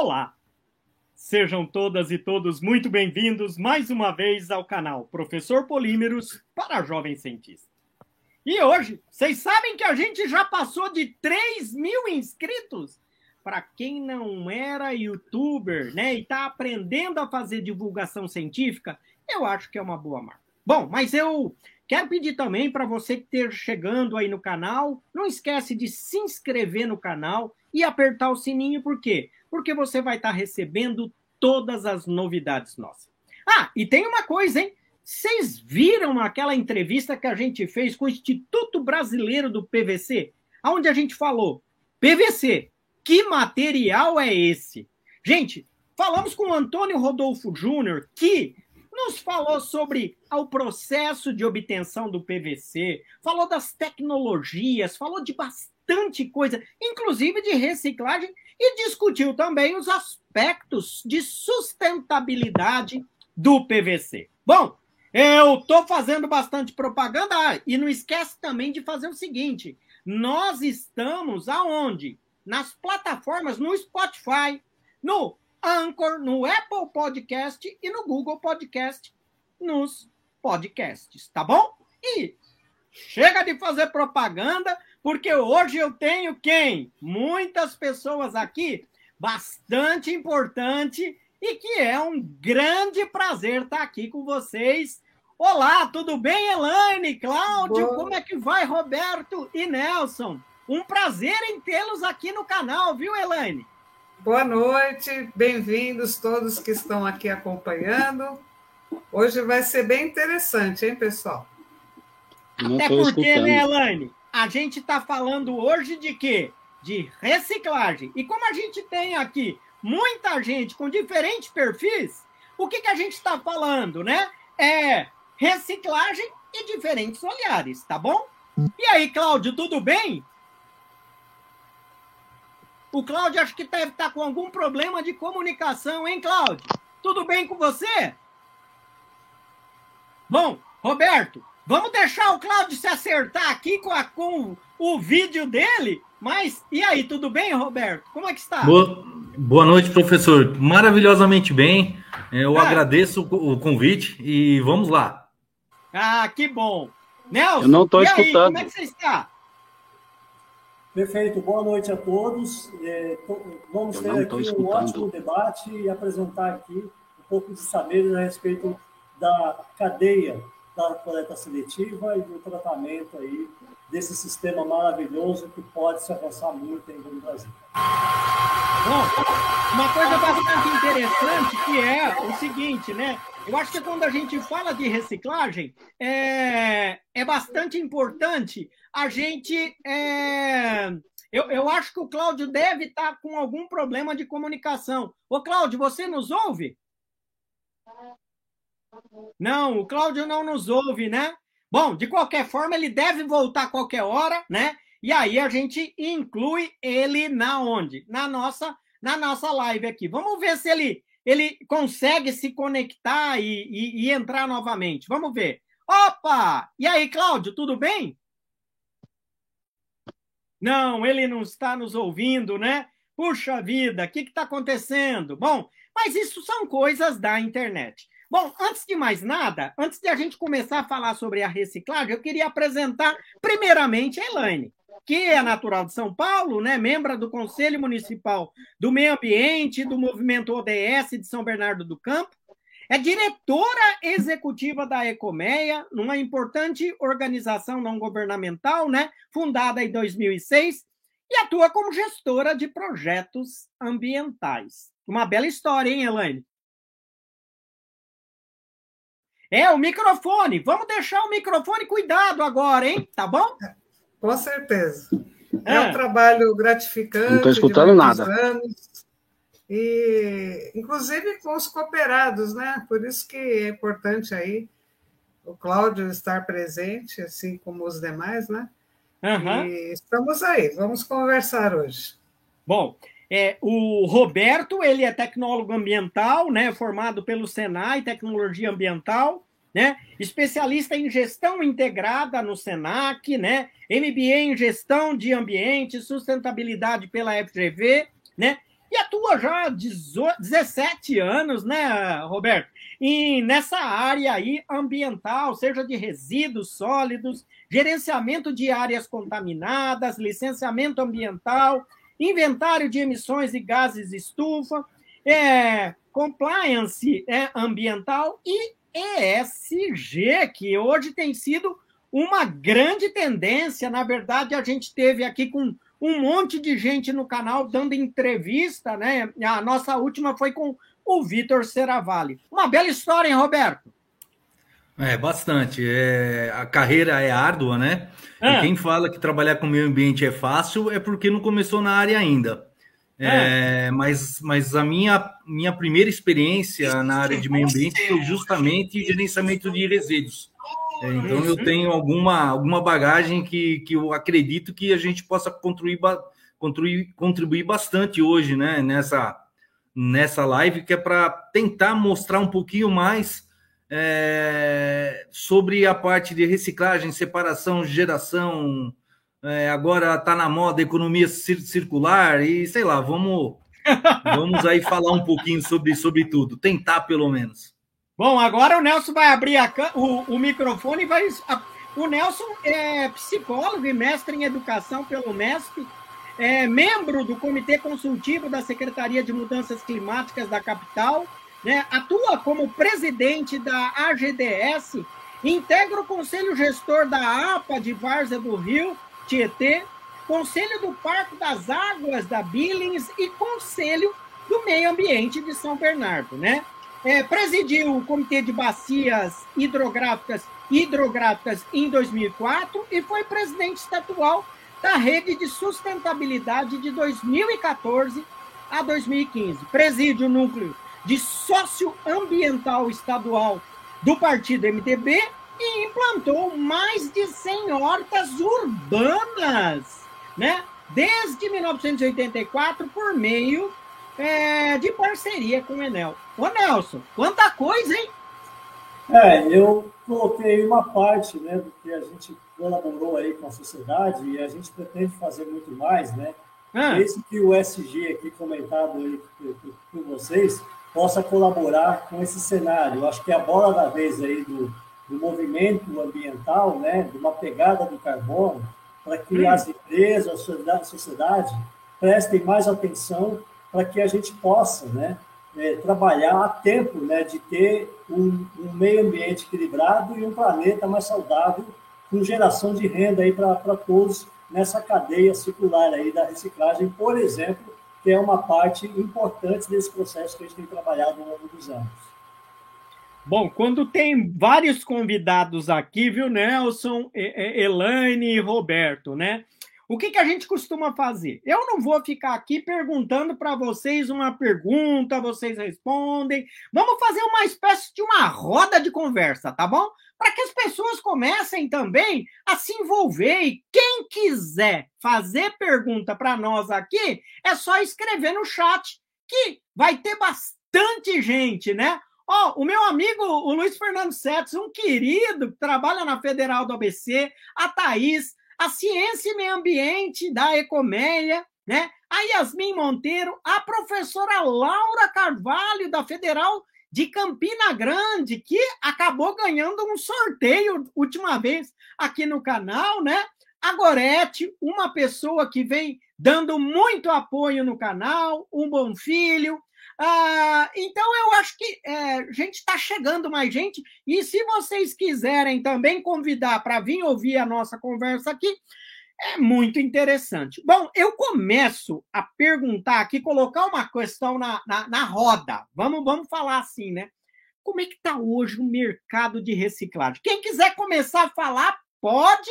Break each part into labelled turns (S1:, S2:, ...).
S1: Olá! Sejam todas e todos muito bem-vindos mais uma vez ao canal Professor Polímeros para Jovem Cientista. E hoje, vocês sabem que a gente já passou de 3 mil inscritos? Para quem não era youtuber, né, e está aprendendo a fazer divulgação científica, eu acho que é uma boa marca. Bom, mas eu Quero pedir também para você que esteja chegando aí no canal, não esquece de se inscrever no canal e apertar o sininho, por quê? Porque você vai estar tá recebendo todas as novidades nossas. Ah, e tem uma coisa, hein? Vocês viram aquela entrevista que a gente fez com o Instituto Brasileiro do PVC? Onde a gente falou, PVC, que material é esse? Gente, falamos com o Antônio Rodolfo Júnior, que nos falou sobre o processo de obtenção do PVC, falou das tecnologias, falou de bastante coisa, inclusive de reciclagem, e discutiu também os aspectos de sustentabilidade do PVC. Bom, eu estou fazendo bastante propaganda ah, e não esquece também de fazer o seguinte: nós estamos aonde? Nas plataformas, no Spotify, no Anchor, no Apple Podcast e no Google Podcast nos podcasts, tá bom? E chega de fazer propaganda, porque hoje eu tenho quem? Muitas pessoas aqui, bastante importante e que é um grande prazer estar aqui com vocês. Olá, tudo bem, Elaine, Cláudio? Boa. Como é que vai, Roberto e Nelson? Um prazer em tê-los aqui no canal, viu, Elaine?
S2: Boa noite, bem-vindos todos que estão aqui acompanhando. Hoje vai ser bem interessante, hein, pessoal?
S1: Até porque, escutando. né, Elaine? A gente está falando hoje de quê? De reciclagem. E como a gente tem aqui muita gente com diferentes perfis, o que, que a gente está falando, né? É reciclagem e diferentes olhares, tá bom? E aí, Cláudio, tudo bem? O Cláudio acho que deve estar com algum problema de comunicação, hein, Cláudio? Tudo bem com você? Bom, Roberto, vamos deixar o Cláudio se acertar aqui com, a, com o vídeo dele. Mas, e aí, tudo bem, Roberto? Como é que está?
S3: Boa, boa noite, professor. Maravilhosamente bem. Eu ah. agradeço o convite e vamos lá.
S1: Ah, que bom. Nelson,
S3: Eu não estou escutando. Aí, como
S1: é que você está?
S4: Perfeito, boa noite a todos. É, vamos ter aqui um ótimo debate e apresentar aqui um pouco de saberes a respeito da cadeia da coleta seletiva e do tratamento aí desse sistema maravilhoso que pode se avançar muito ainda no Brasil.
S1: Bom, uma coisa bastante interessante que é o seguinte, né? Eu acho que quando a gente fala de reciclagem, é, é bastante importante a gente. É, eu, eu acho que o Cláudio deve estar com algum problema de comunicação. Ô, Cláudio, você nos ouve? Não, o Cláudio não nos ouve, né? Bom, de qualquer forma, ele deve voltar a qualquer hora, né? E aí a gente inclui ele na onde? Na nossa, na nossa live aqui. Vamos ver se ele ele consegue se conectar e, e, e entrar novamente. Vamos ver. Opa! E aí, Cláudio, tudo bem? Não, ele não está nos ouvindo, né? Puxa vida, o que está acontecendo? Bom, mas isso são coisas da internet. Bom, antes de mais nada, antes de a gente começar a falar sobre a reciclagem, eu queria apresentar primeiramente a Elaine que é natural de São Paulo, né, membro do Conselho Municipal do Meio Ambiente do Movimento ODS de São Bernardo do Campo, é diretora executiva da Ecomeia, uma importante organização não governamental, né, fundada em 2006, e atua como gestora de projetos ambientais. Uma bela história, hein, Elaine? É, o microfone. Vamos deixar o microfone cuidado agora, hein? Tá bom?
S2: Com certeza. É, é um trabalho gratificante. Não
S3: estou escutando nada.
S2: Anos, e, inclusive com os cooperados, né? Por isso que é importante aí o Cláudio estar presente, assim como os demais, né? Uhum. E estamos aí, vamos conversar hoje.
S1: Bom, é, o Roberto, ele é tecnólogo ambiental, né? Formado pelo Senai, Tecnologia Ambiental né? Especialista em gestão integrada no Senac, né? MBA em gestão de ambiente, sustentabilidade pela FGV, né? e atua já há 17 anos, né, Roberto? E nessa área aí ambiental, seja de resíduos sólidos, gerenciamento de áreas contaminadas, licenciamento ambiental, inventário de emissões de gases estufa, é, compliance é, ambiental e ESG, que hoje tem sido uma grande tendência. Na verdade, a gente teve aqui com um monte de gente no canal dando entrevista, né? A nossa última foi com o Vitor Seravalli. Uma bela história, hein, Roberto?
S3: É, bastante. É, a carreira é árdua, né? É. E quem fala que trabalhar com meio ambiente é fácil é porque não começou na área ainda. É. É, mas, mas a minha, minha primeira experiência na área de meio ambiente foi justamente gerenciamento de resíduos. É, então eu tenho alguma, alguma bagagem que, que eu acredito que a gente possa contribuir, contribuir, contribuir bastante hoje né, nessa, nessa live, que é para tentar mostrar um pouquinho mais é, sobre a parte de reciclagem, separação, geração. É, agora está na moda economia circular e sei lá, vamos, vamos aí falar um pouquinho sobre, sobre tudo, tentar pelo menos.
S1: Bom, agora o Nelson vai abrir a, o, o microfone e vai. A, o Nelson é psicólogo e mestre em educação pelo MESP, é membro do Comitê Consultivo da Secretaria de Mudanças Climáticas da capital, né, atua como presidente da AGDS, integra o Conselho Gestor da APA de Várzea do Rio, Tietê, Conselho do Parque das Águas da Billings e Conselho do Meio Ambiente de São Bernardo, né? É, presidiu o Comitê de Bacias Hidrográficas, Hidrográficas em 2004 e foi presidente estatual da Rede de Sustentabilidade de 2014 a 2015. Preside o núcleo de socioambiental estadual do partido MTB e implantou mais de 100 hortas urbanas, né? Desde 1984, por meio é, de parceria com o Enel. Ô Nelson, quanta coisa, hein?
S4: É, eu coloquei uma parte né, do que a gente colaborou aí com a sociedade e a gente pretende fazer muito mais, né? Ah. Esse que o SG aqui comentado aí por, vocês possa colaborar com esse cenário. Eu acho que é a bola da vez aí do, do movimento ambiental, né, de uma pegada do carbono, para que hum. as empresas, a sociedade prestem mais atenção para que a gente possa né, é, trabalhar a tempo né, de ter um, um, meio ambiente equilibrado e um planeta mais saudável, com geração de renda para todos nessa cadeia circular aí da reciclagem, por exemplo, é uma parte importante desse processo que a gente tem trabalhado ao longo dos anos.
S1: Bom, quando tem vários convidados aqui, viu, Nelson, Elaine e Roberto, né? O que, que a gente costuma fazer? Eu não vou ficar aqui perguntando para vocês uma pergunta, vocês respondem. Vamos fazer uma espécie de uma roda de conversa, tá bom? Para que as pessoas comecem também a se envolver. E quem quiser fazer pergunta para nós aqui, é só escrever no chat, que vai ter bastante gente, né? Ó, oh, o meu amigo, o Luiz Fernando Setos, um querido, que trabalha na Federal do ABC, a Thaís, a Ciência e Meio Ambiente da Ecoméia, né? a Yasmin Monteiro, a professora Laura Carvalho, da Federal de Campina Grande, que acabou ganhando um sorteio última vez aqui no canal, né? A Gorete, uma pessoa que vem dando muito apoio no canal, um bom filho, ah, então, eu acho que é, gente está chegando mais gente. E se vocês quiserem também convidar para vir ouvir a nossa conversa aqui, é muito interessante. Bom, eu começo a perguntar aqui, colocar uma questão na, na, na roda. Vamos, vamos falar assim, né? Como é que está hoje o mercado de reciclagem? Quem quiser começar a falar, pode.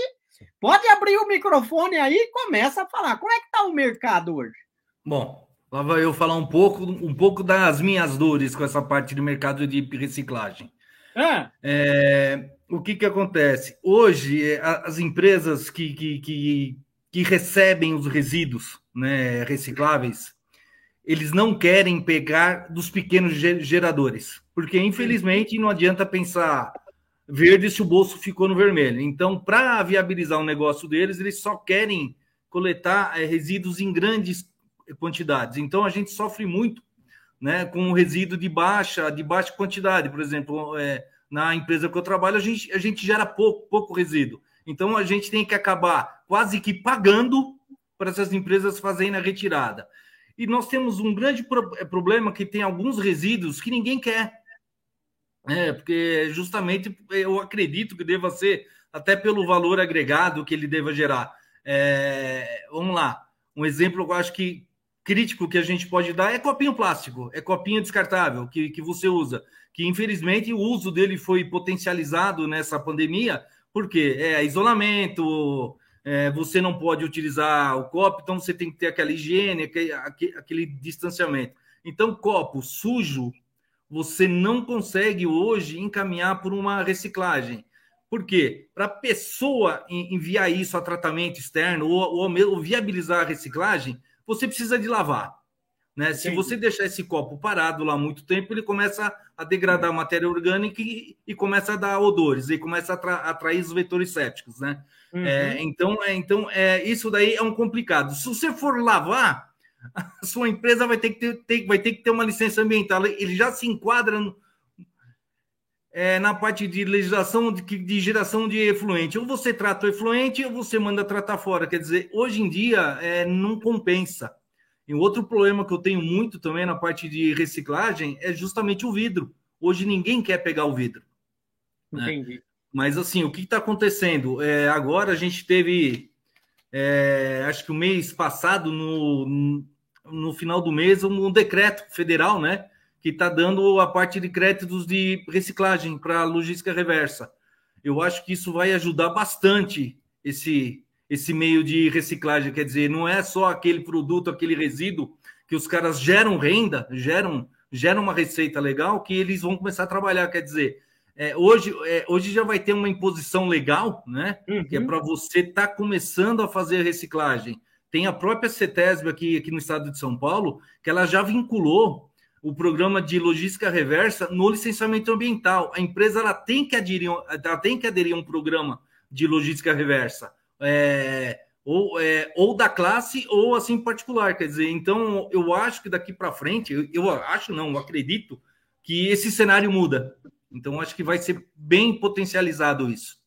S1: Pode abrir o microfone aí e começa a falar. Como é que está o mercado hoje?
S3: Bom, Lá vai eu falar um pouco, um pouco das minhas dores com essa parte do mercado de reciclagem. Ah. É, o que, que acontece? Hoje, é, as empresas que, que, que, que recebem os resíduos né, recicláveis, eles não querem pegar dos pequenos geradores, porque infelizmente não adianta pensar verde se o bolso ficou no vermelho. Então, para viabilizar o negócio deles, eles só querem coletar é, resíduos em grandes quantidades. Então a gente sofre muito né, com resíduo de baixa, de baixa quantidade. Por exemplo, é, na empresa que eu trabalho, a gente, a gente gera pouco, pouco resíduo. Então a gente tem que acabar quase que pagando para essas empresas fazerem a retirada. E nós temos um grande é, problema que tem alguns resíduos que ninguém quer. É, porque justamente eu acredito que deva ser até pelo valor agregado que ele deva gerar. É, vamos lá, um exemplo eu acho que crítico que a gente pode dar é copinho plástico, é copinho descartável que, que você usa, que infelizmente o uso dele foi potencializado nessa pandemia, porque é isolamento, é, você não pode utilizar o copo, então você tem que ter aquela higiene, aquele, aquele distanciamento. Então, copo sujo, você não consegue hoje encaminhar por uma reciclagem. Por quê? Para a pessoa enviar isso a tratamento externo ou, ou, ou, viabilizar a reciclagem, você precisa de lavar. Né? Se você deixar esse copo parado lá muito tempo, ele começa a degradar a matéria orgânica e, e começa a dar odores, e começa a atrair os vetores sépticos. Né? Uhum. É, então, é, então é, isso daí é um complicado. Se você for lavar, a sua empresa vai ter que ter, ter vai ter que ter uma licença ambiental. Ele já se enquadra no, é, na parte de legislação de, de, geração de efluente. Ou você trata o efluente ou você manda tratar fora. Quer dizer, hoje em dia é, não compensa. E outro problema que eu tenho muito também na parte de reciclagem é justamente o vidro. Hoje ninguém quer pegar o vidro. Né? Entendi. Né? Mas assim, o que está acontecendo? É, agora a gente teve, é, acho que o mês passado, no, no final do mês, um decreto federal, né? Que está dando a parte de créditos de reciclagem para logística reversa. Eu acho que isso vai ajudar bastante esse, esse meio de reciclagem. Quer dizer, não é só aquele produto, aquele resíduo que os caras geram renda, geram, geram uma receita legal que eles vão começar a trabalhar. Quer dizer, é, hoje, é, hoje já vai ter uma imposição legal, né? Uhum. Que é para você estar tá começando a fazer reciclagem. Tem a própria CETESB aqui, aqui no estado de São Paulo, que ela já vinculou o programa de logística reversa no licenciamento ambiental. A empresa ela tem que aderir, ela tem que aderir a um programa de logística reversa. É, ou, é, ou da classe ou assim particular, quer dizer, então eu acho que daqui para frente, eu, eu, acho não, eu acredito que esse cenário muda. Então acho que vai ser bem potencializado isso.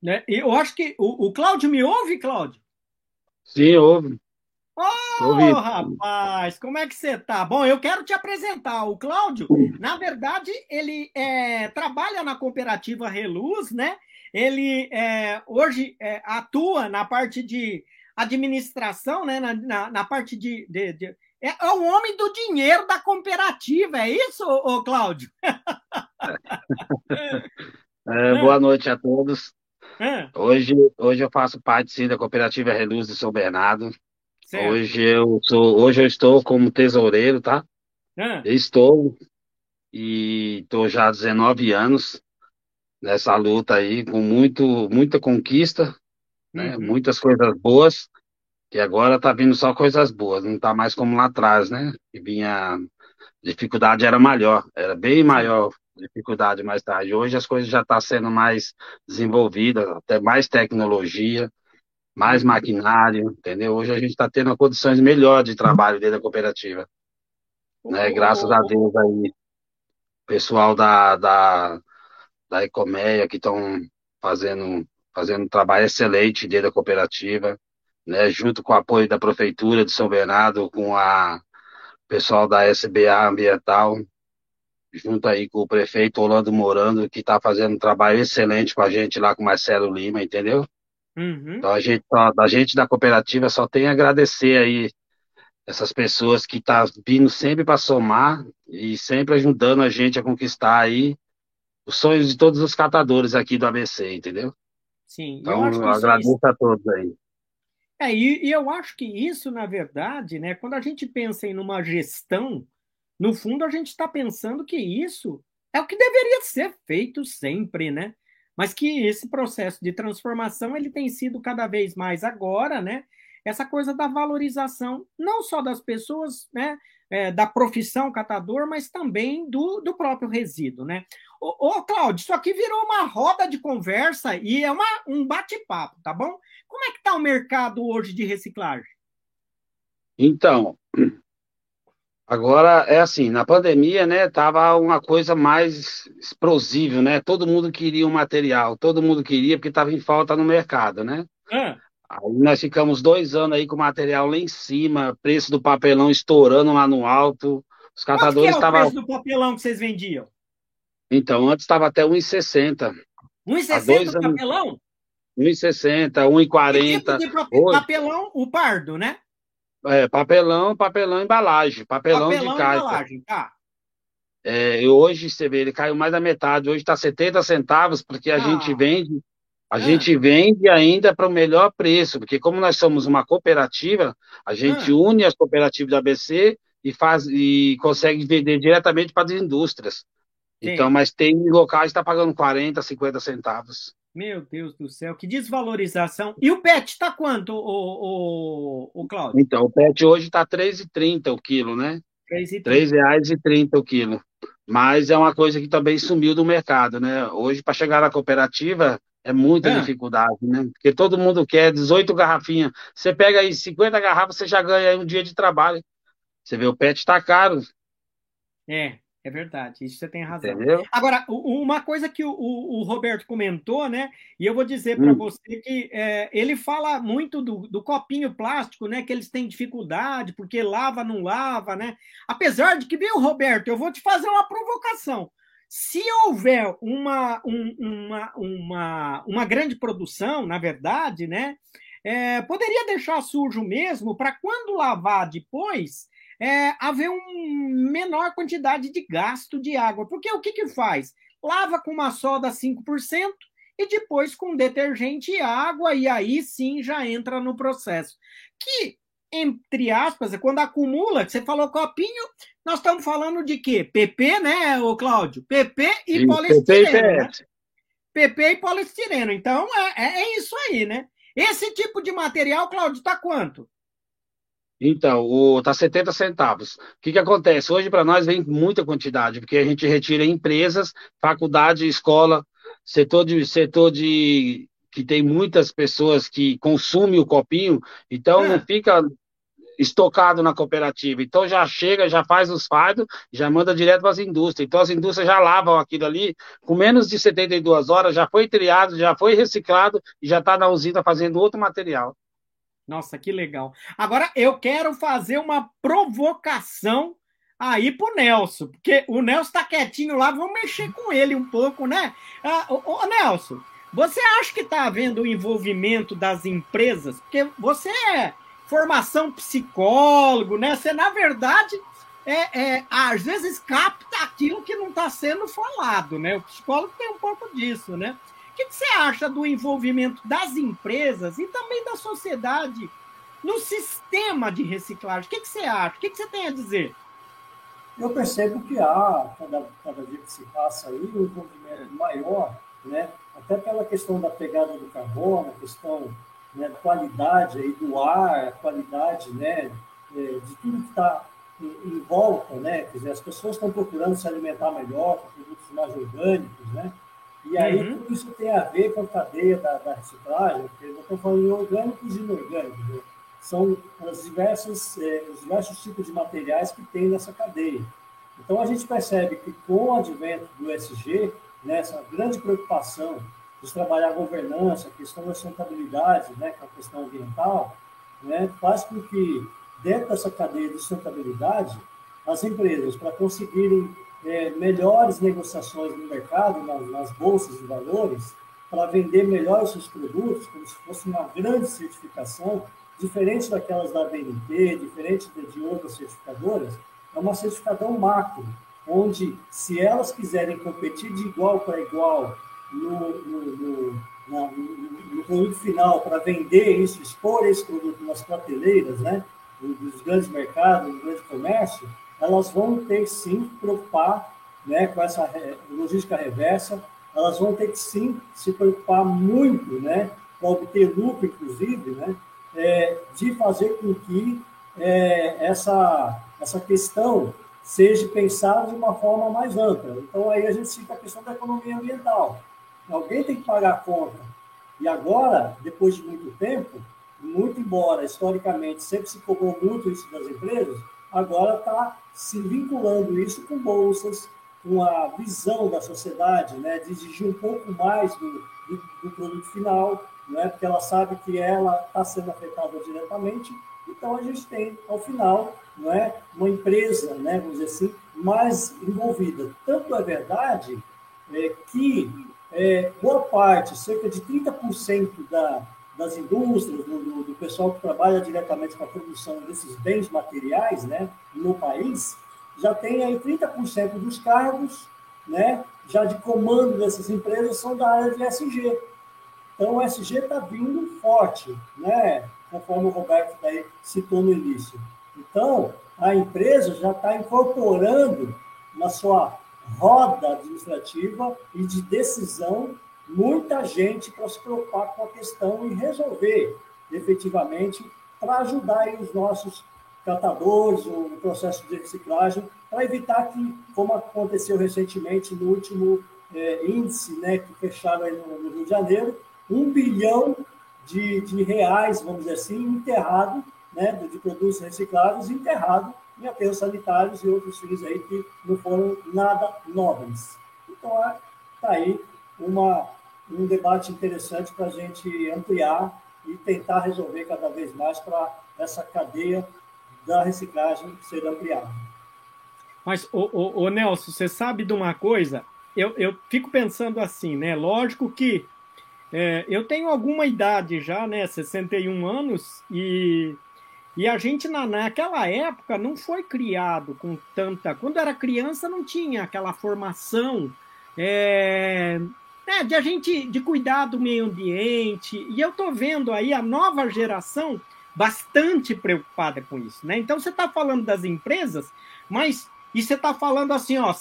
S1: Né? Eu acho que o, o Cláudio me ouve, Cláudio?
S5: Sim, ouve.
S1: Ô, oh, rapaz, como é que você tá? Bom, eu quero te apresentar. O Cláudio, na verdade, ele é, trabalha na cooperativa Reluz, né? Ele é, hoje é, atua na parte de administração, né? Na, na, na parte de, de, de, é, é, o homem do dinheiro da cooperativa, é isso, ô, Cláudio?
S5: É, boa noite a todos. É. Hoje, hoje eu faço parte sim da cooperativa Reluz de São Bernardo. Certo. Hoje eu sou, hoje eu estou como tesoureiro, tá? Ah. Estou e estou já há 19 anos nessa luta aí, com muito, muita conquista, né? Uhum. Muitas coisas boas, que agora tá vindo só coisas boas, não tá mais como lá atrás, né? Que vinha dificuldade era maior, era bem maior dificuldade mais tarde. Hoje as coisas já estão tá sendo mais desenvolvidas, até mais tecnologia mais maquinário, entendeu? Hoje a gente está tendo condições melhores de trabalho dentro da cooperativa. Né? Graças a Deus aí, pessoal da, da, da Ecomeia que estão fazendo, fazendo um trabalho excelente dentro da cooperativa, né? junto com o apoio da Prefeitura de São Bernardo, com a pessoal da SBA Ambiental, junto aí com o prefeito Orlando Morando, que está fazendo um trabalho excelente com a gente lá com o Marcelo Lima, entendeu? Uhum. Então a gente, a gente da cooperativa só tem a agradecer aí essas pessoas que estão tá vindo sempre para somar e sempre ajudando a gente a conquistar aí os sonhos de todos os catadores aqui do ABC, entendeu?
S1: Sim.
S5: Então eu, eu agradeço a todos aí.
S1: É, e, e, eu acho que isso, na verdade, né, quando a gente pensa em uma gestão, no fundo a gente está pensando que isso é o que deveria ser feito sempre, né? Mas que esse processo de transformação ele tem sido cada vez mais agora, né? Essa coisa da valorização não só das pessoas, né? É, da profissão catador, mas também do, do próprio resíduo, né? Ô, ô Cláudio, isso aqui virou uma roda de conversa e é uma, um bate-papo, tá bom? Como é que está o mercado hoje de reciclagem?
S5: Então, agora é assim, na pandemia, né, tava uma coisa mais explosiva, né? Todo mundo queria um material, todo mundo queria porque estava em falta no mercado, né? É. Aí nós ficamos dois anos aí com o material lá em cima, preço do papelão estourando lá no alto. Os catadores estavam. Qual é o
S1: preço do papelão que vocês vendiam?
S5: Então, antes estava até 1,60.
S1: 1,60 o papelão?
S5: 1,60, 1,40.
S1: Tipo papelão, o pardo, né?
S5: É, papelão, papelão, embalagem. Papelão, papelão de caixa. embalagem, tá. É, hoje, você vê, ele caiu mais da metade. Hoje está 70 centavos, porque a ah. gente vende, a ah. gente vende ainda para o melhor preço, porque como nós somos uma cooperativa, a gente ah. une as cooperativas da ABC e faz e consegue vender diretamente para as indústrias. Sim. Então, mas tem locais que está pagando 40, 50 centavos.
S1: Meu Deus do céu, que desvalorização. E o PET está quanto, o, o, o Cláudio?
S5: Então, o PET hoje está R$ 3,30 o quilo, né? R$ 3,30 o quilo. Mas é uma coisa que também sumiu do mercado, né? Hoje, para chegar na cooperativa, é muita é. dificuldade, né? Porque todo mundo quer 18 garrafinhas. Você pega aí 50 garrafas, você já ganha um dia de trabalho. Você vê, o PET está caro.
S1: É, é verdade, isso você tem razão. Entendeu? Agora, uma coisa que o, o Roberto comentou, né? E eu vou dizer para hum. você que é, ele fala muito do, do, copinho plástico, né? Que eles têm dificuldade, porque lava, não lava, né? Apesar de que, viu, Roberto, eu vou te fazer uma provocação. Se houver uma, um, uma, uma, uma grande produção, na verdade, né? É, poderia deixar sujo mesmo para quando lavar depois é, haver uma menor quantidade de gasto de água. Porque o que, que faz? Lava com uma soda 5% e depois com detergente e água, e aí sim já entra no processo. Que, entre aspas, é quando acumula, que você falou copinho, nós estamos falando de quê? PP, né, ô Cláudio? PP e sim, poliestireno. PP e, né? PP e poliestireno. Então, é, é, é isso aí, né? Esse tipo de material, Cláudio, está quanto?
S5: Então, o, tá 70 centavos. O que, que acontece? Hoje, para nós, vem muita quantidade, porque a gente retira empresas, faculdade, escola, setor de, setor de que tem muitas pessoas que consumem o copinho, então é. não fica estocado na cooperativa. Então já chega, já faz os fardos, já manda direto para as indústrias. Então as indústrias já lavam aquilo ali, com menos de 72 horas, já foi triado, já foi reciclado e já está na usina fazendo outro material.
S1: Nossa, que legal. Agora eu quero fazer uma provocação aí pro Nelson, porque o Nelson tá quietinho lá, vamos mexer com ele um pouco, né? Ah, ô, ô, Nelson, você acha que tá havendo o envolvimento das empresas? Porque você é formação psicólogo, né? Você, na verdade, é, é, às vezes capta aquilo que não está sendo falado, né? O psicólogo tem um pouco disso, né? O que, você acha do envolvimento das empresas e também da sociedade no sistema de reciclagem? O que, você acha? O que, você tem a dizer?
S4: Eu percebo que há, cada, cada dia que se passa aí, um envolvimento maior, né? até pela questão da pegada do carbono, a questão né, da qualidade aí do ar, a qualidade né, é, de tudo que está em, volta, né? Quer dizer, as pessoas estão procurando se alimentar melhor, com produtos mais orgânicos, né? E aí uhum. tudo isso tem a ver com a cadeia da, da reciclagem, porque eu estou falando de orgânicos e inorgânicos. Né? São as diversas, eh, os diversos tipos de materiais que tem nessa cadeia. Então a gente percebe que com o advento do SG, nessa né, grande preocupação de trabalhar a governança, a questão da sustentabilidade, né, com a questão ambiental, né, faz com que dentro dessa cadeia de sustentabilidade, as empresas, para conseguirem é, melhores negociações no mercado, nas, nas bolsas de valores, para vender melhor os seus produtos, como se fosse uma grande certificação, diferente daquelas da BNT, diferente de, outras certificadoras, é uma certificação macro, onde, se elas quiserem competir de igual para igual no, no, no, na, no produto final para vender isso, expor esse produto nas prateleiras, né, dos grandes mercados, do grande comércio, elas vão ter sim que preocupar né, com essa logística reversa, elas vão ter que sim se preocupar muito, né, para obter lucro, inclusive, né, é, de fazer com que é, essa, essa questão seja pensada de uma forma mais ampla. Então, aí a gente cita a questão da economia ambiental. Alguém tem que pagar a conta. E agora, depois de muito tempo, muito embora historicamente sempre se cobrou muito isso das empresas, agora está se vinculando isso com bolsas, com a visão da sociedade, né, de exigir um pouco mais do, do, do produto final, né, porque ela sabe que ela está sendo afetada diretamente. Então a gente tem, ao final, não é, uma empresa, né, vamos dizer assim, mais envolvida. Tanto é verdade é, que é, boa parte, cerca de 30% da, das indústrias, do, do, pessoal que trabalha diretamente com a produção desses bens materiais né, no país, já tem aí 30% dos cargos né, já de comando dessas empresas são da área de SG. Então, o SG está vindo forte, né, conforme o Roberto daí citou no início. Então, a empresa já está incorporando na sua roda administrativa e de decisão muita gente para se preocupar com a questão e resolver efetivamente para ajudar os nossos catadores, o processo de reciclagem, para evitar que, como aconteceu recentemente no último é, índice né, que fecharam no, no, Rio de Janeiro, um bilhão de, de reais, vamos dizer assim, enterrado, né, de produtos recicláveis enterrado em aterros sanitários e outros fins aí que não foram nada nobres. Então, está aí uma, um debate interessante para a gente ampliar e tentar resolver cada vez mais para essa cadeia da reciclagem ser ampliada.
S1: Mas, ô, Nelson, você sabe de uma coisa? Eu, eu fico pensando assim, né? Lógico que é, eu tenho alguma idade já, né? 61 anos, e, e a gente na, naquela época não foi criado com tanta. Quando era criança, não tinha aquela formação é, né, de a gente de cuidar do meio ambiente. E eu tô vendo aí a nova geração bastante preocupada com isso, né? Então você está falando das empresas, mas e você está falando assim, ó,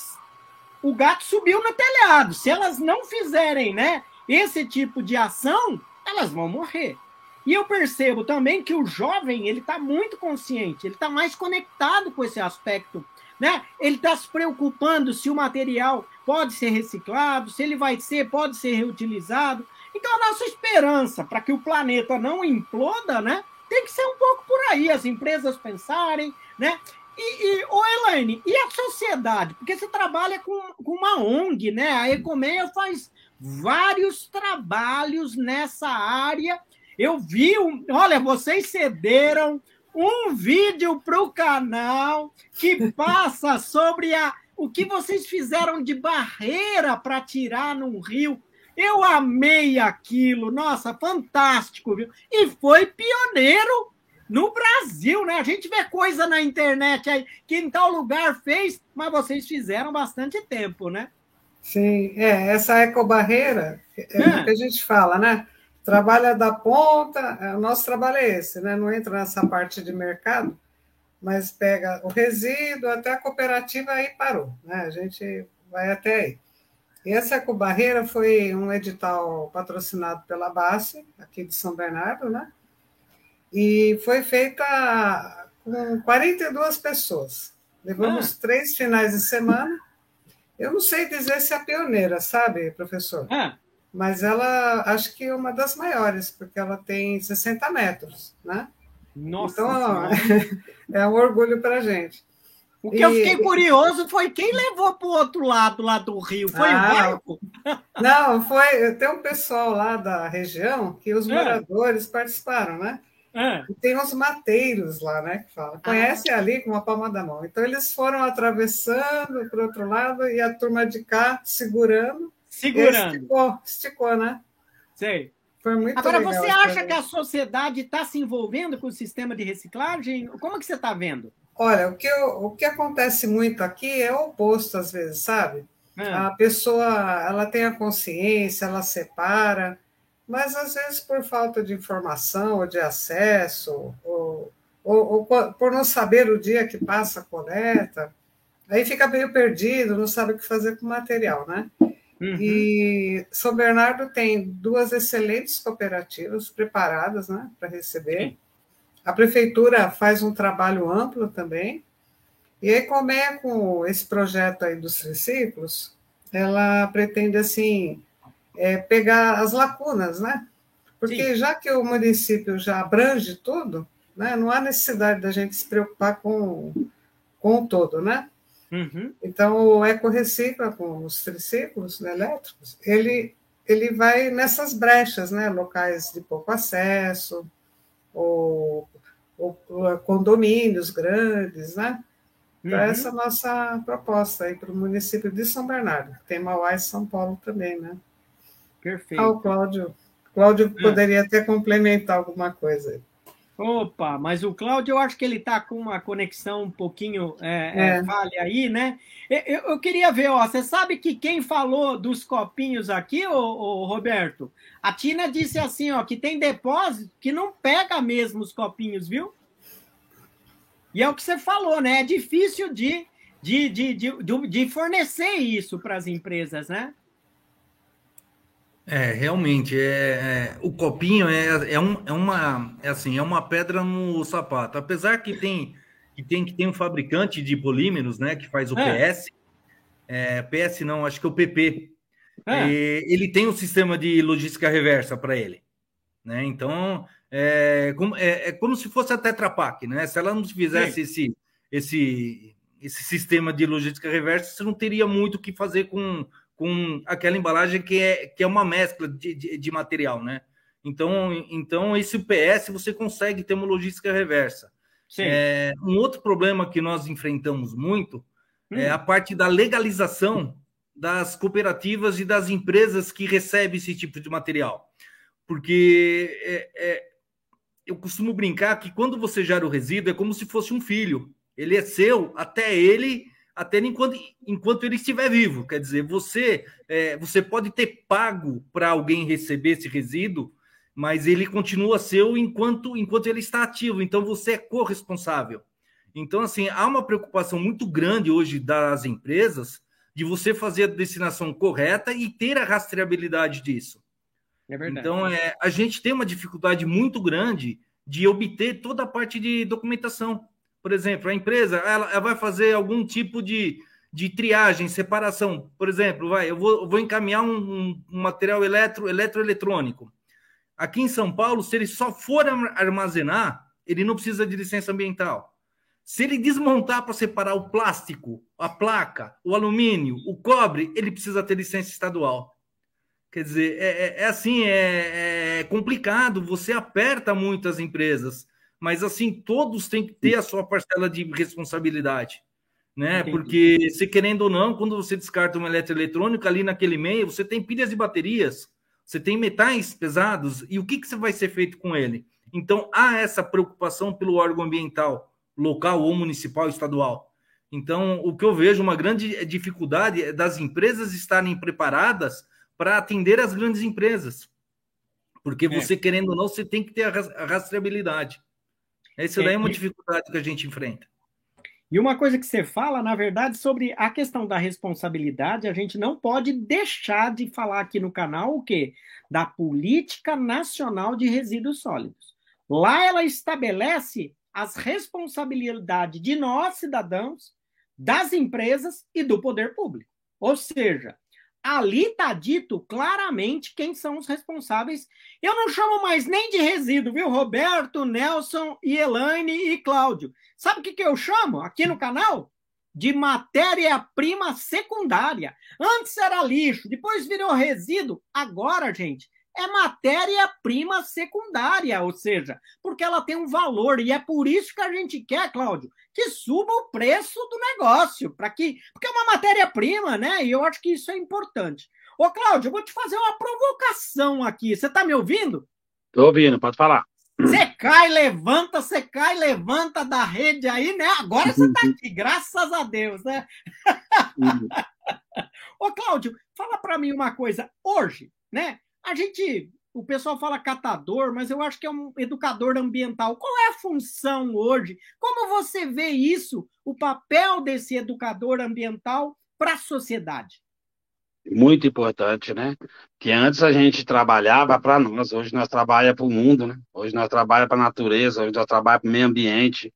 S1: o gato subiu no telhado. Se elas não fizerem, né, esse tipo de ação, elas vão morrer. E eu percebo também que o jovem ele está muito consciente, ele está mais conectado com esse aspecto, né? Ele está se preocupando se o material pode ser reciclado, se ele vai ser, pode ser reutilizado. Então a nossa esperança para que o planeta não imploda, né? Tem que ser um pouco por aí, as empresas pensarem, né? E, e ô Elaine, e a sociedade? Porque você trabalha com, com uma ONG, né? A Ecomeia faz vários trabalhos nessa área. Eu vi, um, olha, vocês cederam um vídeo para o canal que passa sobre a, o que vocês fizeram de barreira para tirar num rio eu amei aquilo, nossa, fantástico, viu? E foi pioneiro no Brasil, né? A gente vê coisa na internet aí que em tal lugar fez, mas vocês fizeram bastante tempo, né?
S2: Sim, é, essa ecobarreira, é, é. o que a gente fala, né? Trabalha da ponta, é, o nosso trabalho é esse, né? Não entra nessa parte de mercado, mas pega o resíduo até a cooperativa aí parou, né? A gente vai até aí. Essa ecobarreira foi um edital patrocinado pela BASE, aqui de São Bernardo, né? E foi feita com 42 pessoas. Levamos ah. três finais de semana. Eu não sei dizer se é a pioneira, sabe, professor? Ah. Mas ela, acho que é uma das maiores, porque ela tem 60 metros, né?
S1: Nossa!
S2: Então, é um orgulho para a gente.
S1: O que e... eu fiquei curioso foi quem levou para o outro lado lá do rio. Foi ah, o barco?
S2: Não, foi. Tem um pessoal lá da região que os é. moradores participaram, né? É. E tem uns mateiros lá, né? Que fala. Conhece ah. ali com a palma da mão. Então eles foram atravessando para o outro lado e a turma de cá segurando.
S1: Segurando.
S2: Esticou, esticou, né?
S1: Sei.
S2: Foi muito
S1: Agora,
S2: legal,
S1: você acha que a sociedade está se envolvendo com o sistema de reciclagem? Como que você está vendo?
S2: Olha, o que, eu, o que acontece muito aqui é o oposto, às vezes, sabe? É. A pessoa ela tem a consciência, ela separa, mas às vezes por falta de informação ou de acesso, ou, ou, ou por não saber o dia que passa a coleta, aí fica meio perdido, não sabe o que fazer com o material, né? Uhum. E São Bernardo tem duas excelentes cooperativas preparadas né, para receber. Sim. A prefeitura faz um trabalho amplo também. E aí, como é com esse projeto aí dos triciclos, ela pretende, assim, é, pegar as lacunas, né? Porque Sim. já que o município já abrange tudo, né, não há necessidade da gente se preocupar com, com o todo, né? Uhum. Então, o eco-recicla com os triciclos elétricos, ele, ele vai nessas brechas, né, locais de pouco acesso, ou, ou condomínios grandes, né? Então, uhum. essa é a nossa proposta aí para o município de São Bernardo. Tem Mauá e São Paulo também, né?
S1: Perfeito.
S2: Ah, o Cláudio Cláudio é. poderia até complementar alguma coisa.
S1: Opa, mas o Cláudio, eu acho que ele está com uma conexão um pouquinho é, é. é. falha aí, né? Eu, eu, queria ver, ó, você sabe que quem falou dos copinhos aqui, ô, ô, Roberto? A Tina disse assim, ó, que tem depósito que não pega mesmo os copinhos, viu? E é o que você falou, né? É difícil de, de, de, de, de fornecer isso para as empresas, né?
S3: É, realmente, é, é, o copinho é, é, um, é uma é assim, é uma pedra no sapato. Apesar que tem que tem que tem um fabricante de polímeros, né, que faz o é. PS, é, PS não, acho que é o PP. É. ele tem um sistema de logística reversa para ele, né? Então é como, é, é, como se fosse a Tetra Pak, né? Se ela não fizesse esse esse esse sistema de logística reversa, você não teria muito o que fazer com com aquela embalagem que é, que é uma mescla de, de, de material, né? Então, então, esse PS você consegue ter uma logística reversa. É, um outro problema que nós enfrentamos muito hum. é a parte da legalização das cooperativas e das empresas que recebem esse tipo de material. Porque é, é, eu costumo brincar que quando você gera o resíduo é como se fosse um filho. Ele é seu até ele até enquanto, enquanto ele estiver vivo. Quer dizer, você, é, você pode ter pago para alguém receber esse resíduo, mas ele continua seu enquanto, enquanto ele está ativo. Então você é corresponsável. Então, assim, há uma preocupação muito grande hoje das empresas de você fazer a destinação correta e ter a rastreabilidade disso. É verdade. Então, é, a gente tem uma dificuldade muito grande de obter toda a parte de documentação. Por exemplo, a empresa ela, ela vai fazer algum tipo de, de triagem, separação. Por exemplo, vai, eu vou, eu vou encaminhar um, um, material eletro, eletroeletrônico. Aqui em São Paulo, se ele só for armazenar, ele não precisa de licença ambiental. Se ele desmontar para separar o plástico, a placa, o alumínio, o cobre, ele precisa ter licença estadual. Quer dizer, é, é, é assim, é, é, complicado, você aperta muito as empresas mas assim, todos têm que ter a sua parcela de responsabilidade, né? Entendi. Porque, se querendo ou não, quando você descarta uma eletroeletrônica ali naquele meio, você tem pilhas e baterias, você tem metais pesados, e o que, que vai ser feito com ele? Então, há essa preocupação pelo órgão ambiental, local ou municipal, estadual. Então, o que eu vejo uma grande dificuldade é das empresas estarem preparadas para atender as grandes empresas. Porque é. você, é. querendo ou não, você tem que ter a rastreabilidade. Essa daí é uma dificuldade que a gente enfrenta.
S1: E uma coisa que você fala, na verdade, sobre a questão da responsabilidade, a gente não pode deixar de falar aqui no canal o quê? Da Política Nacional de Resíduos Sólidos. Lá ela estabelece as responsabilidades de nós, cidadãos, das empresas e do poder público. Ou seja, ali está dito claramente quem são os responsáveis. Eu não chamo mais nem de resíduo, viu? Roberto, Nelson, e Elaine e Cláudio. Sabe o que, que eu chamo aqui no canal? De matéria-prima secundária. Antes era lixo, depois virou resíduo. Agora, gente, é matéria-prima secundária, ou seja, porque ela tem um valor e é por isso que a gente quer, Cláudio, que suba o preço do negócio, para que porque é uma matéria-prima, né? E eu acho que isso é importante. Ô, Cláudio, eu vou te fazer uma provocação aqui. Você está me ouvindo?
S5: Estou ouvindo, pode falar.
S1: Você cai, levanta, você cai, levanta da rede aí, né? Agora você está aqui, graças a Deus, né? Ô, Cláudio, fala para mim uma coisa. Hoje, né? A gente, o pessoal fala catador, mas eu acho que é um educador ambiental. Qual é a função hoje? Como você vê isso, o papel desse educador ambiental para a sociedade?
S5: Muito importante, né? Que antes a gente trabalhava para nós, hoje nós trabalhamos para o mundo, né? Hoje nós trabalhamos para a natureza, hoje nós trabalhamos para o meio ambiente.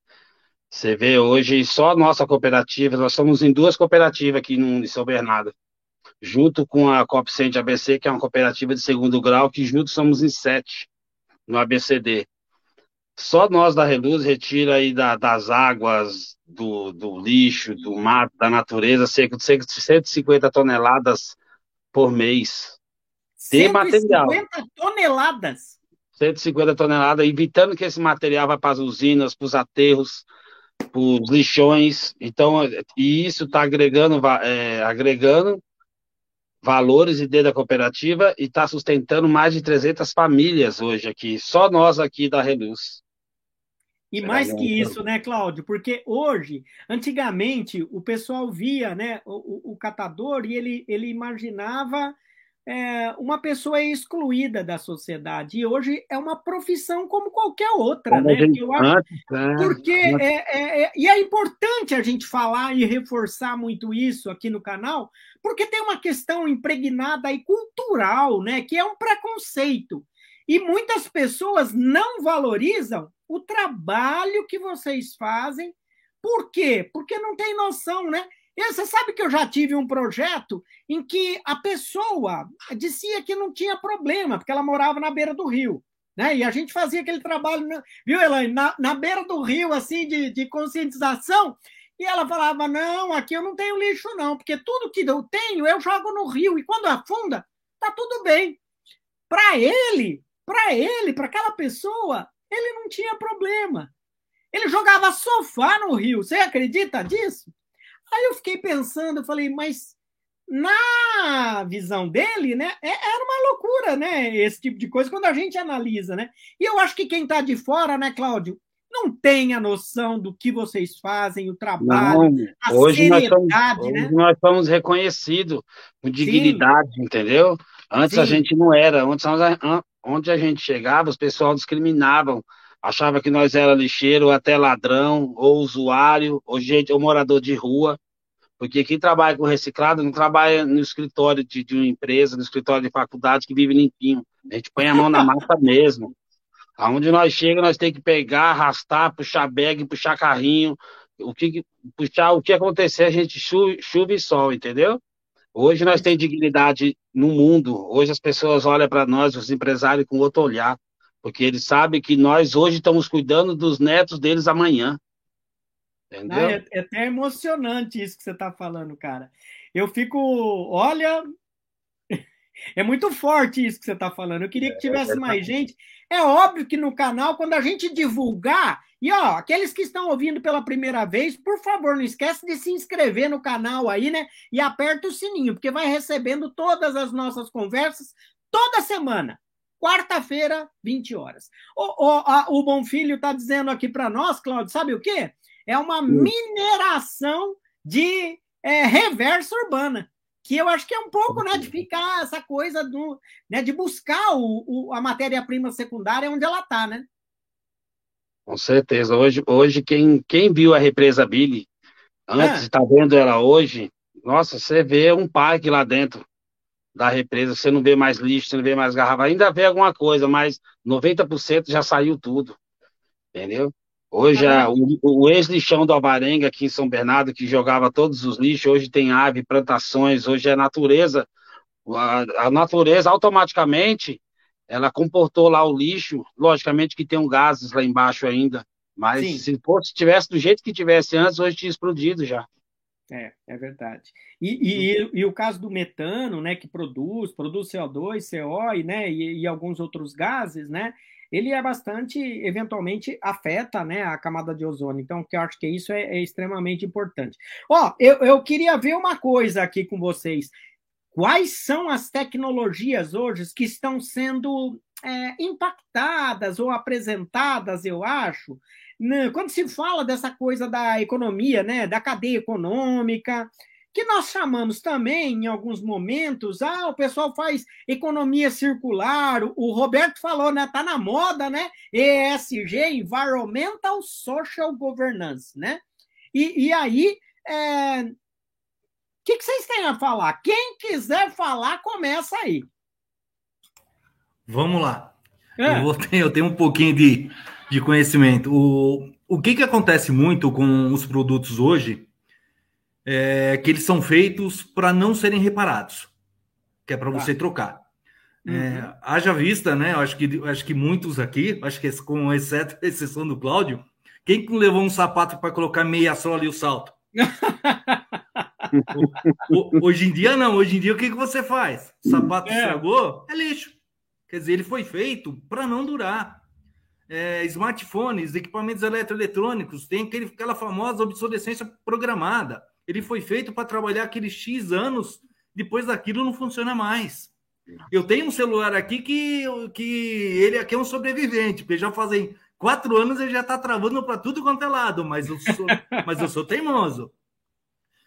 S5: Você vê hoje só nossa cooperativa, nós somos em duas cooperativas aqui no, em São Bernardo junto com a Copcent ABC, que é uma cooperativa de segundo grau, que juntos somos em sete. no ABCD. Só nós da Reluz retira aí da, das águas, do, do lixo, do mar, da natureza, cerca de 150 toneladas por mês
S1: de 150 material. 150 toneladas?
S5: 150 toneladas, evitando que esse material vá para as usinas, para os aterros, para os lixões. Então, e isso está agregando, é, agregando valores e dentro da cooperativa e está sustentando mais de 300 famílias hoje aqui, só nós aqui da Reluz.
S1: E mais que isso, né, Cláudio? Porque hoje, antigamente, o pessoal via né, o, o catador e ele, ele imaginava é, uma pessoa excluída da sociedade. E hoje é uma profissão como qualquer outra, como né? Acho, é, porque é, é, é, e é importante a gente falar e reforçar muito isso aqui no canal, porque tem uma questão impregnada e cultural, né? Que é um preconceito. E muitas pessoas não valorizam o trabalho que vocês fazem. Por quê? Porque não tem noção, né? E você sabe que eu já tive um projeto em que a pessoa dizia que não tinha problema, porque ela morava na beira do rio. Né? E a gente fazia aquele trabalho, viu, Elaine, na, na beira do rio, assim, de, de conscientização, e ela falava: não, aqui eu não tenho lixo, não, porque tudo que eu tenho eu jogo no rio, e quando afunda, tá tudo bem. Para ele, para ele, para aquela pessoa, ele não tinha problema. Ele jogava sofá no rio. Você acredita disso? Aí eu fiquei pensando, eu falei, mas na visão dele, né, é, era uma loucura, né, esse tipo de coisa quando a gente analisa, né? E eu acho que quem está de fora, né, Cláudio, não tem a noção do que vocês fazem, o trabalho, não, a
S5: hoje seriedade, nós somos, né? Hoje nós somos reconhecidos com dignidade, Sim. entendeu? Antes Sim. a gente não era, antes, onde a gente chegava, os pessoal discriminavam, achava que nós era lixeiro, até ladrão, ou usuário, ou gente, ou morador de rua, porque quem trabalha com reciclado não trabalha no escritório de, de uma empresa, no escritório de faculdade que vive limpinho. A gente põe a mão na massa mesmo. Aonde nós chegamos, nós temos que pegar, arrastar, puxar bag, puxar carrinho. O que puxar, o que acontecer, a gente chuva, chuva e sol, entendeu? Hoje nós temos dignidade no mundo. Hoje as pessoas olham para nós, os empresários, com outro olhar porque eles sabem que nós hoje estamos cuidando dos netos deles amanhã.
S1: Entendeu? É, é até emocionante isso que você está falando, cara. Eu fico, olha, é muito forte isso que você está falando. Eu queria que tivesse é mais gente. É óbvio que no canal, quando a gente divulgar, e ó, aqueles que estão ouvindo pela primeira vez, por favor, não esquece de se inscrever no canal aí, né? E aperta o sininho, porque vai recebendo todas as nossas conversas toda semana quarta-feira, 20 horas. O, o, a, o Bom Filho está dizendo aqui para nós, Cláudio, sabe o quê? É uma hum. mineração de é, reversa urbana. Que eu acho que é um pouco né, de ficar essa coisa do, né, de buscar o, o a matéria-prima secundária onde ela está, né?
S5: Com certeza. Hoje, hoje quem, quem viu a represa Billy, antes está é. vendo ela hoje, nossa, você vê um parque lá dentro da represa, você não vê mais lixo, você não vê mais garrafa, ainda vê alguma coisa, mas 90% já saiu tudo, entendeu? Hoje, o, o ex-lixão do Alvarenga, aqui em São Bernardo, que jogava todos os lixos, hoje tem ave, plantações, hoje é natureza. A, a natureza, automaticamente, ela comportou lá o lixo, logicamente que tem um gases lá embaixo ainda, mas Sim. se fosse, tivesse do jeito que tivesse antes, hoje tinha explodido já.
S1: É, é verdade. E, e, e, o caso do metano, né, que produz, produz CO2, CO e, né, e, e, alguns outros gases, né, ele é bastante, eventualmente, afeta, né, a camada de ozônio. Então, que eu acho que isso é, é extremamente importante. Ó, eu, eu queria ver uma coisa aqui com vocês. Quais são as tecnologias hoje que estão sendo é, impactadas ou apresentadas, eu acho, quando se fala dessa coisa da economia, né, da cadeia econômica, que nós chamamos também, em alguns momentos, ah, o pessoal faz economia circular, o Roberto falou, né, tá na moda, né, ESG, Environmental Social Governance, né, e, e aí, é... o que, que vocês têm a falar? Quem quiser falar, começa aí.
S3: Vamos lá. É. Eu, vou eu tenho um pouquinho de, de conhecimento. O, o que, que acontece muito com os produtos hoje é que eles são feitos para não serem reparados, que é para tá. você trocar. É, uhum. haja vista, né? Eu acho que, acho que muitos aqui, acho que com exceto exceção do Cláudio, quem levou um sapato para colocar meia sola e o salto? hoje em dia, não. Hoje em dia, o que, que você faz? O sapato é. estragou? É lixo. Quer dizer, ele foi feito para não durar. É, smartphones, equipamentos eletroeletrônicos, tem aquele, aquela famosa obsolescência programada. Ele foi feito para trabalhar aqueles X anos, depois daquilo não funciona mais. Eu tenho um celular aqui que, que ele aqui é um sobrevivente, porque já fazem quatro anos ele já está travando para tudo quanto é lado, mas eu sou, mas eu sou teimoso.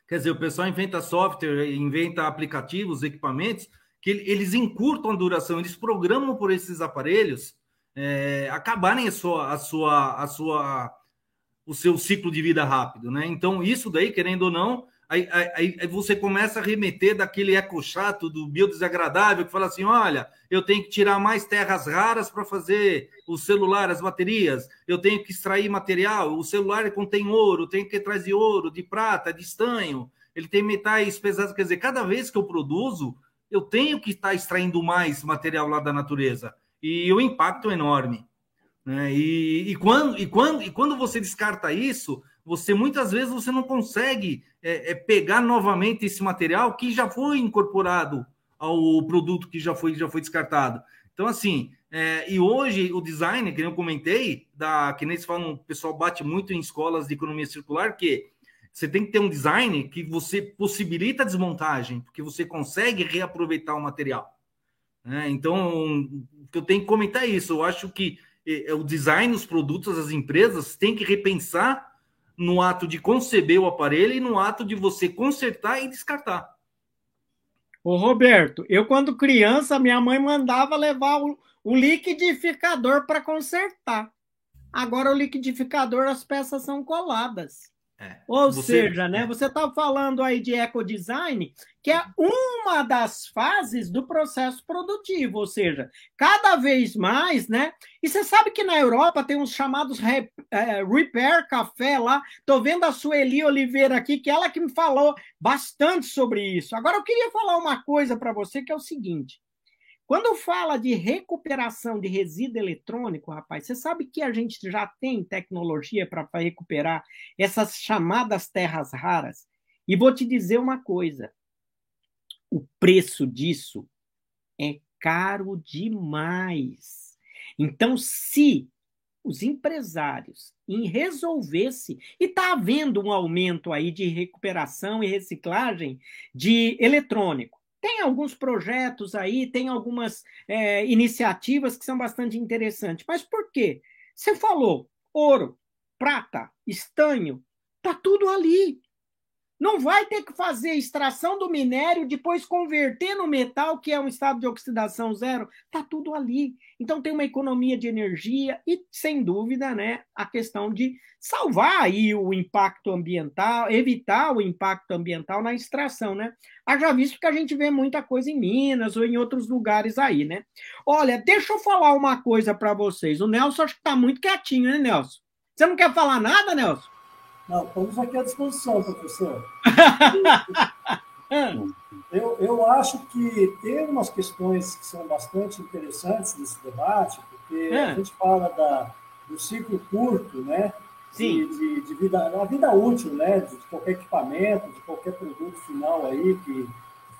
S3: Quer dizer, o pessoal inventa software, inventa aplicativos, equipamentos, que eles encurtam a duração, eles programam por esses aparelhos é, acabarem a sua, a sua, a sua, o seu ciclo de vida rápido, né? Então, isso daí, querendo ou não, Aí, aí, aí, você começa a remeter daquele eco chato do biodesagradável que fala assim: olha, eu tenho que tirar mais terras raras para fazer o celular, as baterias, eu tenho que extrair material, o celular contém ouro, tem que trazer ouro, de prata, de estanho, ele tem metais pesados. Quer dizer, cada vez que eu produzo, eu tenho que estar extraindo mais material lá da natureza. E o impacto é enorme. Né? E, e, quando, e, quando, e quando você descarta isso, você muitas vezes você não consegue é, é, pegar novamente esse material que já foi incorporado ao produto que já foi, já foi descartado. Então, assim, é, e hoje o design, que eu comentei, da, que nem se fala, o pessoal bate muito em escolas de economia circular, que você tem que ter um design que você possibilita a desmontagem, porque você consegue reaproveitar o material. Né? Então, eu tenho que comentar isso. Eu acho que é, o design, os produtos, as empresas têm que repensar no ato de conceber o aparelho e no ato de você consertar e descartar.
S1: Ô Roberto, eu quando criança, minha mãe mandava levar o, o liquidificador para consertar. Agora o liquidificador, as peças são coladas. É. Ou você, seja, né, é. você está falando aí de ecodesign, que é uma das fases do processo produtivo, ou seja, cada vez mais, né? E você sabe que na Europa tem uns chamados é, Repair Café lá. Estou vendo a Sueli Oliveira aqui, que ela que me falou bastante sobre isso. Agora eu queria falar uma coisa para você que é o seguinte. Quando fala de recuperação de resíduo eletrônico, rapaz, você sabe que a gente já tem tecnologia para recuperar essas chamadas terras raras? E vou te dizer uma coisa: o preço disso é caro demais. Então, se os empresários em resolvesse e está havendo um aumento aí de recuperação e reciclagem de eletrônico tem alguns projetos aí, tem algumas é, iniciativas que são bastante interessantes. Mas por quê? Você falou ouro, prata, estanho, tá tudo ali. Não vai ter que fazer extração do minério, depois converter no metal, que é um estado de oxidação zero. Tá tudo ali. Então tem uma economia de energia e, sem dúvida, né, a questão de salvar aí o impacto ambiental, evitar o impacto ambiental na extração, né? Haja visto que a gente vê muita coisa em Minas ou em outros lugares aí, né? Olha, deixa eu falar uma coisa para vocês. O Nelson acho que tá muito quietinho, né, Nelson? Você não quer falar nada, Nelson?
S4: Não, estamos aqui à disposição, professor. eu, eu acho que tem umas questões que são bastante interessantes nesse debate, porque é. a gente fala da, do ciclo curto, né? Sim. De, de, de, vida, a vida útil, né? De qualquer equipamento, de qualquer produto final aí que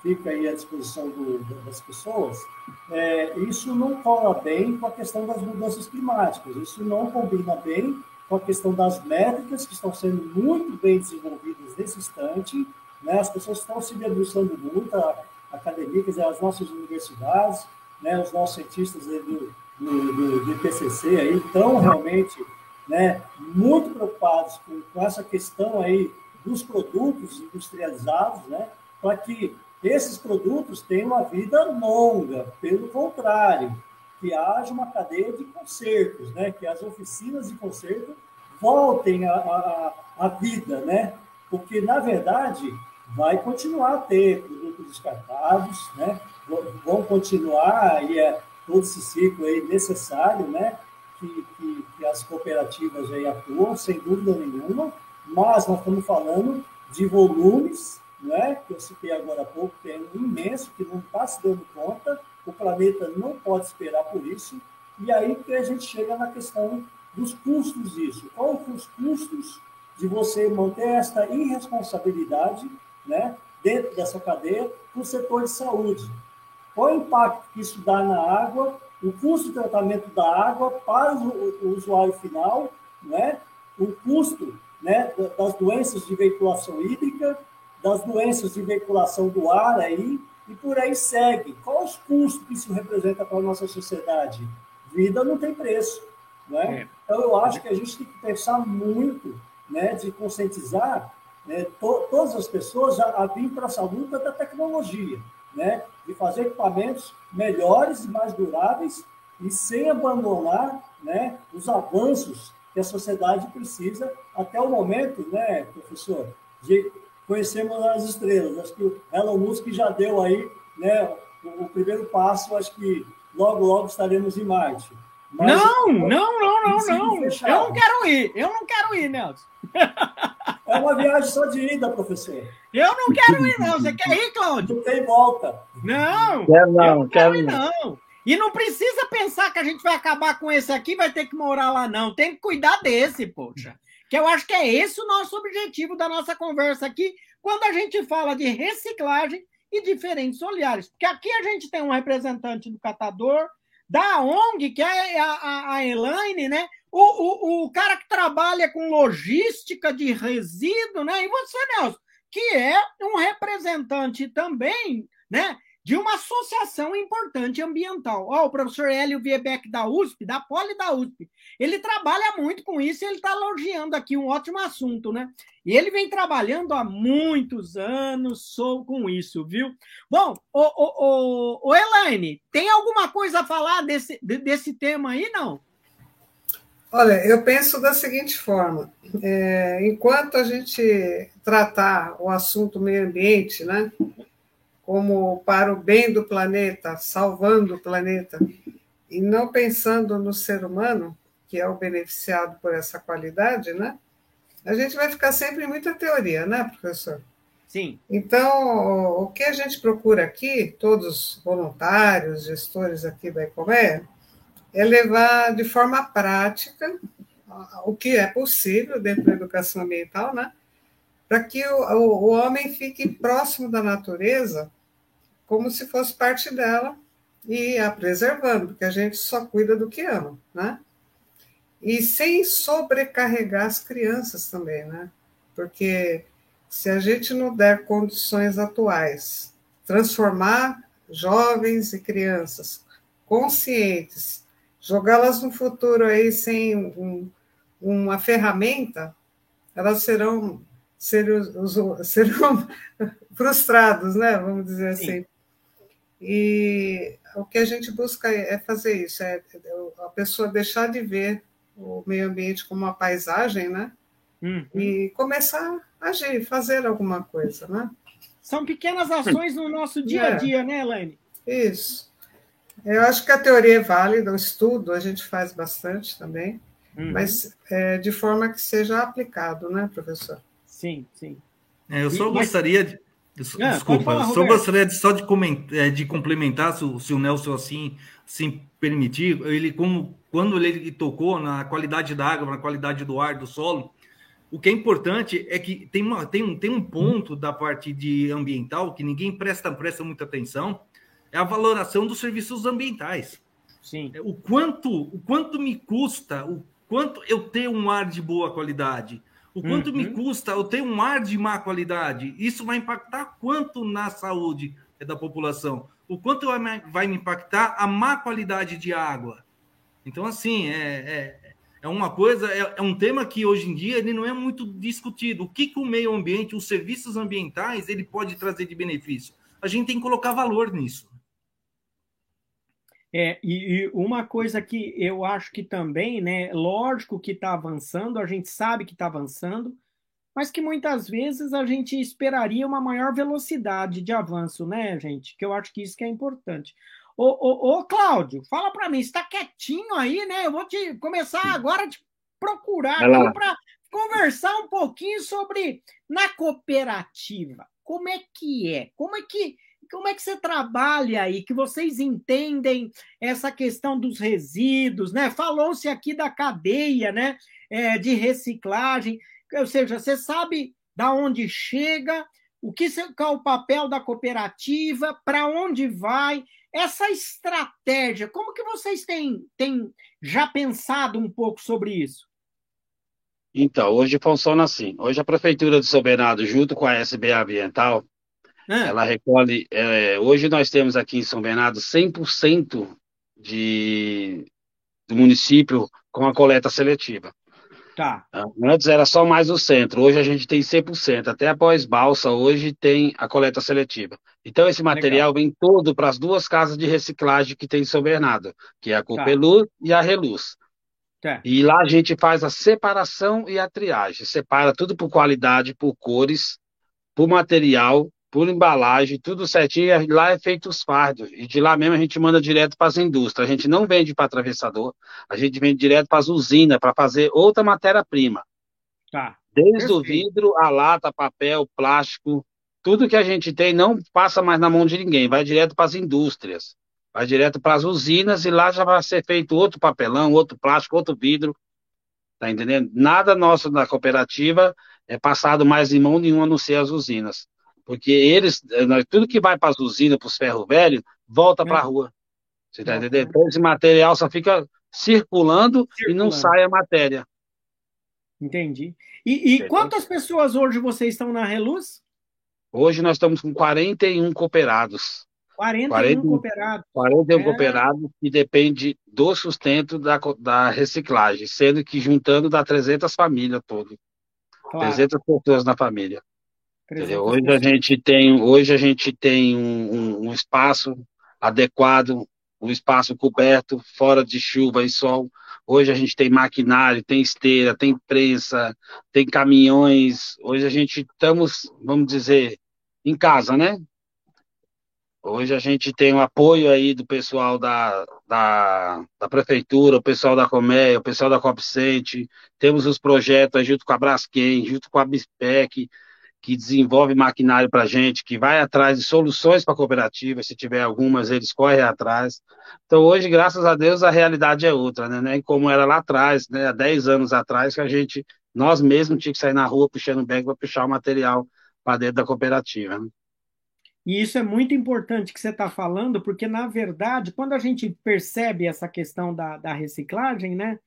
S4: fica aí à disposição do, das pessoas, é, isso não cola bem com a questão das mudanças climáticas, isso não combina bem com a questão das métricas, que estão sendo muito bem desenvolvidas nesse instante. Né? As pessoas estão se debruçando muito, a academia, quer dizer, as nossas universidades, né? os nossos cientistas do, do, do, do IPCC aí, estão realmente né, muito preocupados com, com essa questão aí dos produtos industrializados, né, para que esses produtos tenham uma vida longa. Pelo contrário, que haja uma cadeia de consertos, né? que as oficinas de conserto voltem à, vida, né? porque, na verdade, vai continuar a ter produtos descartados, né? vão continuar aí, é, todo esse ciclo aí necessário né? que, que, que as cooperativas aí atuam, sem dúvida nenhuma, mas nós estamos falando de volumes, né? que eu citei agora há pouco, que é um imenso, que não está se dando conta, o planeta não pode esperar por isso, e aí que a gente chega na questão dos custos disso. Quais os custos de você manter esta irresponsabilidade né, dentro dessa cadeia para o setor de saúde? Qual é o impacto que isso dá na água, o custo de tratamento da água para o usuário final, né, o custo né, das doenças de veiculação hídrica, das doenças de veiculação do ar aí, e por aí segue. Quais os custos que isso representa para a nossa sociedade? Vida não tem preço. Né? É. Então, eu acho que a gente tem que pensar muito né, de conscientizar né, to todas as pessoas a, a vir para essa luta da tecnologia, né, de fazer equipamentos melhores e mais duráveis e sem abandonar né, os avanços que a sociedade precisa até o momento, né, professor, de conhecermos as estrelas. Acho que o Elon Musk já deu aí né, o, o primeiro passo, acho que logo, logo estaremos em Marte.
S1: Mas, não, não, não, não, não. Eu não quero ir, eu não quero ir, Nelson.
S4: É uma viagem só de ida, professor.
S1: Eu não quero ir, não. Você quer ir, Cláudio?
S4: Não tem volta.
S1: Não.
S5: Quero não, não quero ir,
S1: não. E não precisa pensar que a gente vai acabar com esse aqui vai ter que morar lá, não. Tem que cuidar desse, poxa. Que eu acho que é esse o nosso objetivo da nossa conversa aqui, quando a gente fala de reciclagem e diferentes olhares. Porque aqui a gente tem um representante do catador, da ONG, que é a, a, a Elaine, né? O, o, o cara que trabalha com logística de resíduo, né? E você, Nelson, que é um representante também, né? de uma associação importante ambiental. Ó, o professor Hélio Viebeck da USP, da Poli da USP, ele trabalha muito com isso e ele está elogiando aqui um ótimo assunto, né? E ele vem trabalhando há muitos anos sou com isso, viu? Bom, o, o Elaine, tem alguma coisa a falar desse, desse tema aí, não?
S2: Olha, eu penso da seguinte forma: é, enquanto a gente tratar o assunto meio ambiente, né, como para o bem do planeta, salvando o planeta, e não pensando no ser humano, que é o beneficiado por essa qualidade, né? A gente vai ficar sempre em muita teoria, né, professor?
S1: Sim.
S2: Então, o que a gente procura aqui, todos voluntários, gestores aqui da Ecoméia, é levar de forma prática o que é possível dentro da educação ambiental, né? Para que o, o, o homem fique próximo da natureza como se fosse parte dela e a preservando, porque a gente só cuida do que ama, né? E sem sobrecarregar as crianças também, né? Porque se a gente não der condições atuais, transformar jovens e crianças conscientes, jogá-las no futuro aí sem um, uma ferramenta, elas serão, serão, serão frustrados, né? Vamos dizer Sim. assim. E o que a gente busca é fazer isso, é a pessoa deixar de ver o meio ambiente como uma paisagem, né? Uhum. E começar a agir, fazer alguma coisa, né?
S1: São pequenas ações no nosso dia a é. dia, é. né, Elaine?
S2: Isso. Eu acho que a teoria é válida, o estudo a gente faz bastante também, uhum. mas é, de forma que seja aplicado, né, professor?
S1: Sim, sim.
S3: É, eu só e, gostaria de é, Desculpa, falar, só gostaria de, só de, comentar, é, de complementar, se o, se o Nelson assim, assim permitir, ele como quando ele tocou na qualidade da água, na qualidade do ar, do solo, o que é importante é que tem, uma, tem, um, tem um ponto da parte de ambiental que ninguém presta, presta muita atenção, é a valoração dos serviços ambientais.
S1: Sim.
S3: O quanto, o quanto me custa, o quanto eu ter um ar de boa qualidade, o quanto uhum. me custa eu ter um ar de má qualidade? Isso vai impactar quanto na saúde da população? O quanto vai me impactar a má qualidade de água? Então, assim, é, é, é uma coisa, é, é, um tema que hoje em dia ele não é muito discutido. O que, que o meio ambiente, os serviços ambientais, ele pode trazer de benefício? A gente tem que colocar valor nisso.
S1: É, e, e, uma coisa que eu acho que também, né, lógico que está avançando, a gente sabe que está avançando, mas que muitas vezes a gente esperaria uma maior velocidade de avanço, né, gente? Que eu acho que isso que é importante. Ô, ô, ô Cláudio, fala para mim, está quietinho aí, né? Eu vou te começar agora a te procurar para conversar um pouquinho sobre na cooperativa. Como é que é? Como é que como é que você trabalha aí, que vocês entendem essa questão dos resíduos, né? Falou-se aqui da cadeia, né? É, de reciclagem, ou seja, você sabe da onde chega, o que é o papel da cooperativa, para onde vai, essa estratégia, como que vocês têm, têm já pensado um pouco sobre isso?
S5: Então, hoje funciona assim. Hoje a Prefeitura de São Bernardo, junto com a SBA Ambiental, ah. ela recolhe. É, hoje nós temos aqui em São Bernardo 100% de, do município com a coleta seletiva.
S1: Tá.
S5: Antes era só mais o centro, hoje a gente tem 100%. Até após balsa, hoje tem a coleta seletiva. Então, esse material Legal. vem todo para as duas casas de reciclagem que tem em São Bernardo, que é a Copelu tá. e a Reluz. Tá. E lá a gente faz a separação e a triagem. Separa tudo por qualidade, por cores, por material por embalagem, tudo certinho. Lá é feito os fardos. E de lá mesmo a gente manda direto para as indústrias. A gente não vende para atravessador, a gente vende direto para as usinas para fazer outra matéria-prima.
S1: Tá.
S5: Desde Perfeito. o vidro, a lata, papel, plástico, tudo que a gente tem não passa mais na mão de ninguém, vai direto para as indústrias, vai direto para as usinas e lá já vai ser feito outro papelão, outro plástico, outro vidro. Tá entendendo? Nada nosso da cooperativa é passado mais em mão nenhuma a não ser as usinas. Porque eles, eh, tudo que vai para as usinas, para os ferro velho, volta para a rua. Você está entendendo? Então, esse material só fica circulando, circulando, e não sai a matéria.
S1: Entendi. E, e quantas pessoas hoje vocês estão na Reluz?
S5: Hoje nós estamos com 41 cooperados.
S1: 41 40, cooperados.
S5: 41 é. cooperados que depende do sustento da, da reciclagem, sendo que juntando dá 300 famílias todo. Claro. 300 pessoas na família. Hoje a gente tem, hoje a gente tem um, um, um, espaço adequado, um espaço coberto, fora de chuva e sol. Hoje a gente tem maquinário, tem esteira, tem prensa, tem caminhões. Hoje a gente estamos, vamos dizer, em casa, né? Hoje a gente tem o apoio aí do pessoal da, da, da prefeitura, o pessoal da Coméia, o pessoal da Copcente, temos os projetos junto com a Braskem, junto com a Bispec, que desenvolve maquinário para a gente, que vai atrás de soluções para a cooperativa, se tiver algumas, eles correm atrás. Então, hoje, graças a Deus, a realidade é outra, né? Nem como era lá atrás, né? há 10 anos atrás, que a gente, nós mesmos, tínhamos que sair na rua puxando bag para puxar o material para dentro da cooperativa. Né?
S1: E isso é muito importante que você está falando, porque, na verdade, quando a gente percebe essa questão da, da reciclagem, né?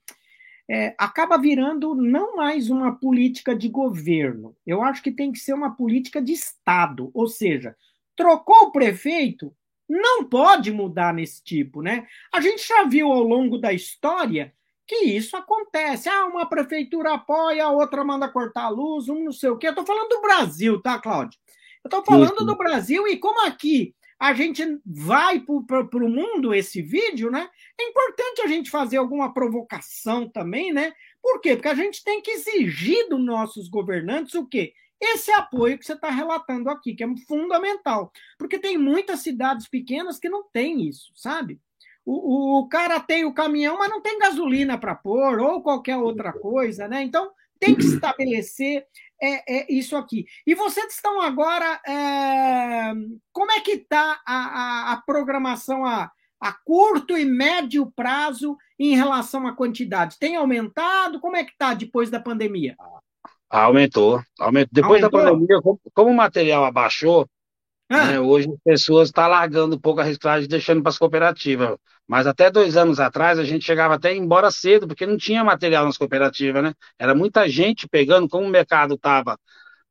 S1: É, acaba virando não mais uma política de governo. Eu acho que tem que ser uma política de Estado. Ou seja, trocou o prefeito, não pode mudar nesse tipo, né? A gente já viu ao longo da história que isso acontece. Ah, uma prefeitura apoia, a outra manda cortar a luz, um não sei o quê. Eu estou falando do Brasil, tá, Cláudio? Eu estou falando do Brasil e como aqui a gente vai para o mundo esse vídeo, né? É importante a gente fazer alguma provocação também, né? Por quê? Porque a gente tem que exigir dos nossos governantes o quê? Esse apoio que você está relatando aqui, que é fundamental. Porque tem muitas cidades pequenas que não tem isso, sabe? O, o, cara tem o caminhão, mas não tem gasolina para pôr, ou qualquer outra coisa, né? Então, tem que estabelecer é, é isso aqui. E vocês estão agora. É, como é que está a, a, a, programação a, a curto e médio prazo em relação à quantidade? Tem aumentado? Como é que está depois da pandemia?
S5: Aumentou. aumentou. Depois aumentou? da pandemia, como, como o material abaixou, ah. né, hoje as pessoas estão tá largando um pouco a reciclagem deixando para as cooperativas. Mas até dois anos atrás a gente chegava até embora cedo, porque não tinha material nas cooperativas, né? Era muita gente pegando, como o mercado estava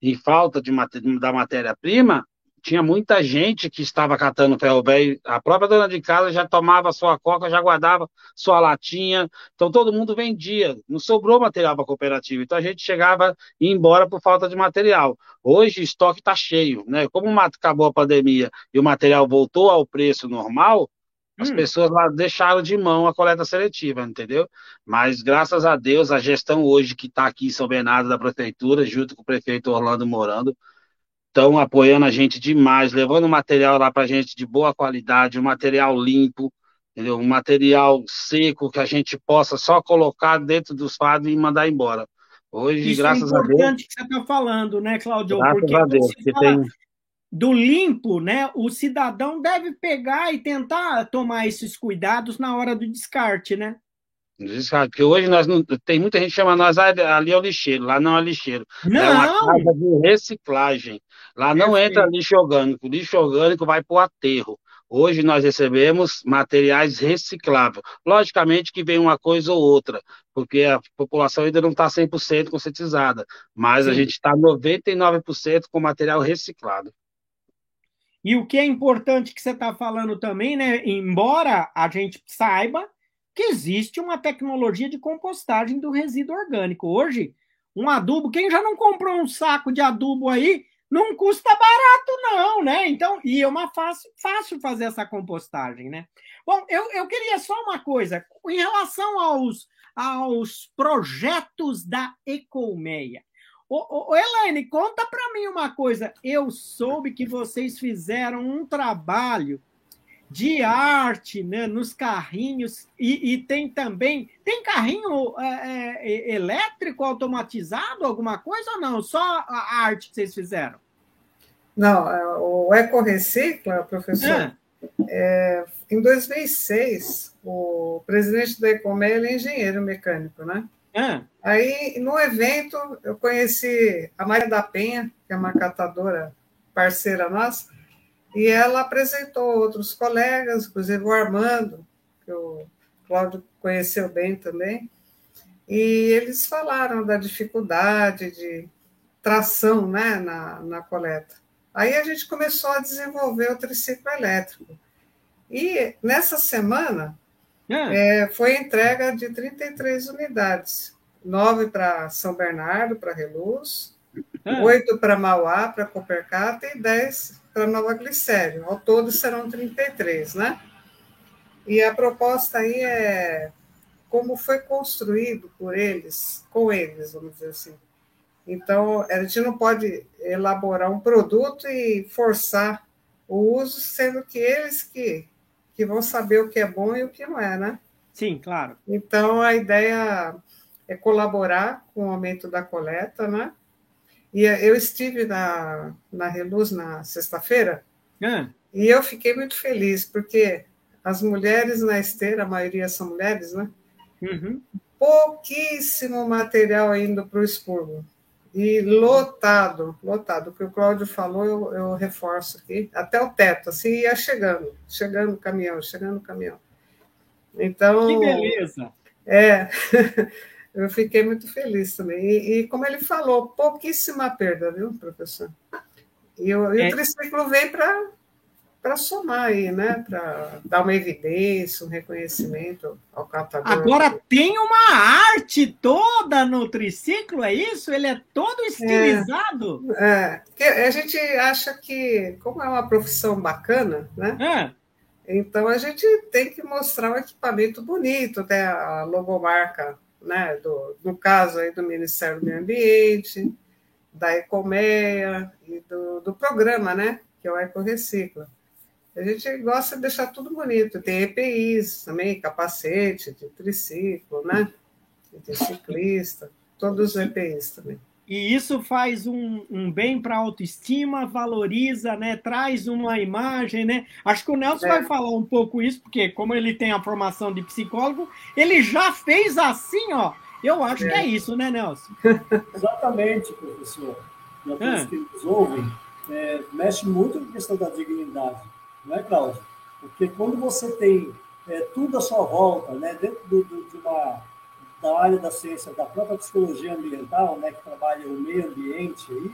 S5: em falta de, da matéria-prima, tinha muita gente que estava catando ferro velho. A própria dona de casa já tomava sua coca, já guardava sua latinha. Então todo mundo vendia. Não sobrou material para a cooperativa. Então a gente chegava e ia embora por falta de material. Hoje o estoque está cheio. Né? Como acabou a pandemia e o material voltou ao preço normal, as hum. pessoas lá deixaram de mão a coleta seletiva, entendeu? Mas graças a Deus, a gestão hoje que está aqui em São Bernardo da Prefeitura, junto com o prefeito Orlando Morando, estão apoiando a gente demais, levando material lá para a gente de boa qualidade, um material limpo, entendeu? Um material seco que a gente possa só colocar dentro dos fardos e mandar embora. Hoje, Isso é graças é
S1: importante
S5: a Deus.
S1: que você está falando, né, Cláudio?
S5: Graças
S1: porque
S5: a Deus,
S1: fala, tem... do limpo, né? O cidadão deve pegar e tentar tomar esses cuidados na hora do descarte, né?
S5: Porque hoje nós não, tem muita gente que chama nós ali é o lixeiro, lá não é lixeiro. Não. É uma casa de reciclagem. Lá não entra lixo orgânico, o lixo orgânico vai para o aterro. Hoje nós recebemos materiais recicláveis. Logicamente que vem uma coisa ou outra, porque a população ainda não está 100% conscientizada, mas Sim. a gente está 99% com material reciclado.
S1: E o que é importante que você está falando também, né? Embora a gente saiba que existe uma tecnologia de compostagem do resíduo orgânico. Hoje, um adubo, quem já não comprou um saco de adubo aí, não custa barato, não, né? Então, e é uma fácil, fácil fazer essa compostagem, né? Bom, eu, eu queria só uma coisa, em relação aos, aos projetos da Ecolmeia. Ô, ô, Elaine, conta para mim uma coisa. Eu soube que vocês fizeram um trabalho de arte né, nos carrinhos e, e tem também tem carrinho é, é, elétrico automatizado alguma coisa ou não só a arte que vocês fizeram
S2: não é, o Eco Recicla professor é. É, em 2006 o presidente da Ecomé é engenheiro mecânico né é. aí no evento eu conheci a Maria da Penha que é uma catadora parceira nossa e ela apresentou outros colegas, inclusive o Armando, que o Cláudio conheceu bem também, e eles falaram da dificuldade de tração né, na, na coleta. Aí a gente começou a desenvolver o triciclo elétrico. E nessa semana é. É, foi entrega de 33 unidades, nove para São Bernardo, para Reluz, é. oito para Mauá, para Copercata e dez para Nova Glicério. Ao todo serão 33, né? E a proposta aí é como foi construído por eles, com eles, vamos dizer assim. Então, a gente não pode elaborar um produto e forçar o uso, sendo que eles que, que vão saber o que é bom e o que não é, né?
S1: Sim, claro.
S2: Então, a ideia é colaborar com o aumento da coleta, né? E eu estive na, na Reluz na sexta-feira é. e eu fiquei muito feliz, porque as mulheres na esteira, a maioria são mulheres, né? Uhum. Pouquíssimo material indo para o expurgo. E lotado, lotado. O que o Cláudio falou, eu, eu reforço aqui, até o teto, assim, ia chegando, chegando o caminhão, chegando o caminhão. Então.
S1: Que beleza!
S2: É. eu fiquei muito feliz também. E, e, como ele falou, pouquíssima perda, viu, professor? E, o, e é. o triciclo vem para somar aí, né? Para dar uma evidência, um reconhecimento ao catador.
S1: Agora tem uma arte toda no triciclo, é isso? Ele é todo estilizado?
S2: É, é. a gente acha que, como é uma profissão bacana, né? É. Então a gente tem que mostrar um equipamento bonito, até a logomarca né, do, no caso aí do Ministério do Meio Ambiente, da Ecomeia e do, do programa, né, que é o Ecorecicla. A gente gosta de deixar tudo bonito. Tem EPIs também, capacete de triciclo, né? De ciclista, todos os EPIs também.
S1: E isso faz um, um bem para a autoestima, valoriza, né? traz uma imagem. Né? Acho que o Nelson é. vai falar um pouco isso, porque como ele tem a formação de psicólogo, ele já fez assim, ó. Eu acho é. que é isso, né, Nelson?
S4: Exatamente, professor. E todos é. que nos ouvem, é, mexe muito com a questão da dignidade, não é, Cláudio? Porque quando você tem é, tudo à sua volta, né, dentro do, do, de uma da área da ciência da própria psicologia ambiental, né, que trabalha o meio ambiente aí,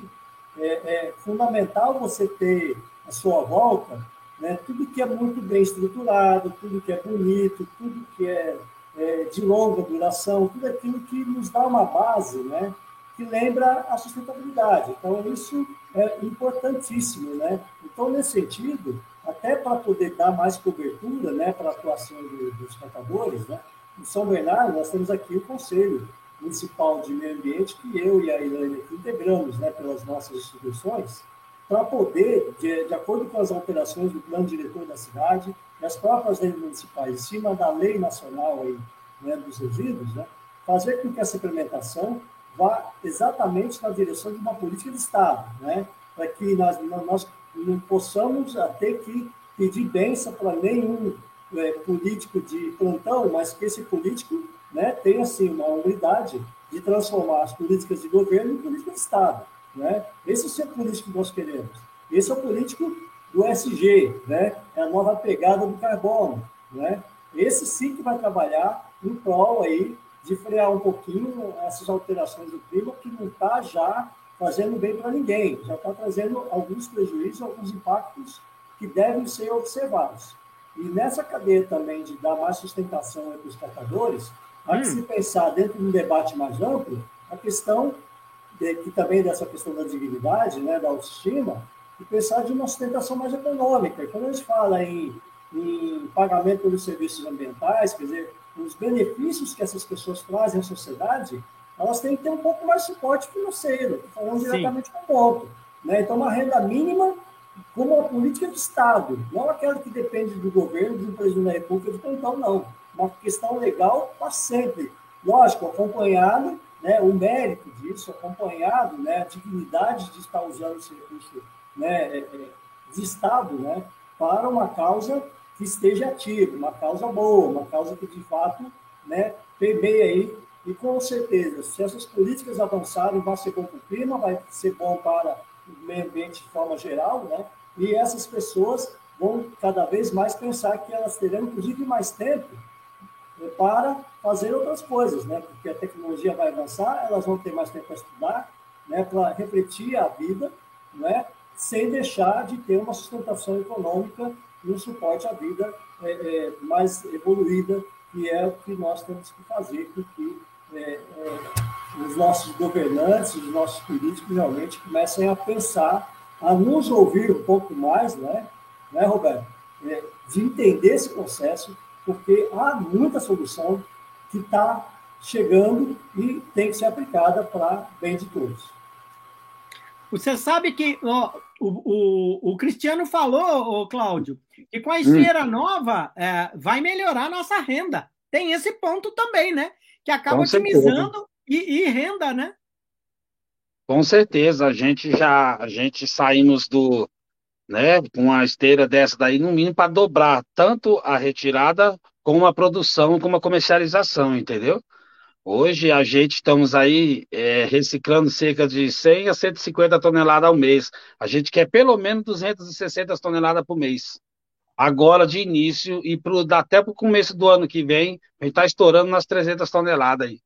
S4: é, é fundamental você ter à sua volta né, tudo que é muito bem estruturado, tudo que é bonito, tudo que é, é de longa duração, tudo aquilo que nos dá uma base, né, que lembra a sustentabilidade. Então, isso é importantíssimo, né? Então, nesse sentido, até para poder dar mais cobertura, né, para a atuação do, dos catadores, né, em São Bernardo, nós temos aqui o Conselho Municipal de Meio Ambiente, que eu e a Ilane integramos né, pelas nossas instituições, para poder, de, de, acordo com as alterações do plano diretor da cidade e as próprias leis municipais, em cima da lei nacional aí, né, dos resíduos, né, fazer com que essa implementação vá exatamente na direção de uma política de Estado, né, para que nós, nós não possamos ter que pedir bênção para nenhum é, político de plantão, mas que esse político né, tenha, assim, uma unidade de transformar as políticas de governo em política de Estado. Né? Esse é o político que nós queremos. Esse é o político do SG, né? é a nova pegada do carbono. Né? Esse sim que vai trabalhar em prol aí de frear um pouquinho essas alterações do clima que não está já fazendo bem para ninguém, já está trazendo alguns prejuízos, alguns impactos que devem ser observados. E nessa cadeia também de dar mais sustentação para os catadores, há hum. que se pensar dentro de um debate mais amplo a questão de, que também dessa questão da dignidade, né, da autoestima, e pensar de uma sustentação mais econômica. E quando a gente fala em, em pagamento pelos serviços ambientais, quer dizer, os benefícios que essas pessoas trazem à sociedade, elas têm que ter um pouco mais de suporte financeiro, falando Sim. diretamente com o ponto. Né? Então, uma renda mínima como uma política de Estado, não aquela que depende do governo, do presidente da República, de plantão, não. Uma questão legal para sempre. Lógico, acompanhado, né, o mérito disso, acompanhado, né, a dignidade de estar usando esse recurso né, é, é, de Estado né, para uma causa que esteja ativa, uma causa boa, uma causa que de fato né, permeia aí. E com certeza, se essas políticas avançarem, vai ser bom para o clima, vai ser bom para meio ambiente de forma geral, né? E essas pessoas vão cada vez mais pensar que elas terão, inclusive, mais tempo né, para fazer outras coisas, né? Porque a tecnologia vai avançar, elas vão ter mais tempo para estudar, né? Para refletir a vida, né? Sem deixar de ter uma sustentação econômica e um suporte à vida é, é, mais evoluída, que é o que nós temos que fazer, porque é, os nossos governantes, os nossos políticos realmente comecem a pensar, a nos ouvir um pouco mais, né, né Roberto? É, de entender esse processo, porque há muita solução que está chegando e tem que ser aplicada para bem de todos.
S1: Você sabe que ó, o, o, o, Cristiano falou, ô, Cláudio, que com a esteira hum. nova é, vai melhorar a nossa renda. Tem esse ponto também, né? Que acaba otimizando e, e, renda, né?
S5: Com certeza, a gente já a gente saímos do, né, com uma esteira dessa daí, no mínimo, para dobrar tanto a retirada como a produção, como a comercialização, entendeu? Hoje a gente estamos aí é, reciclando cerca de 100 a 150 toneladas ao mês. A gente quer pelo menos 260 toneladas por mês. Agora, de início, e pro, até para o começo do ano que vem, a gente está estourando nas 300 toneladas aí.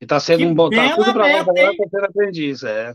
S5: E está sendo que um bom. Tá tudo para nós agora, está sendo aprendiz, é.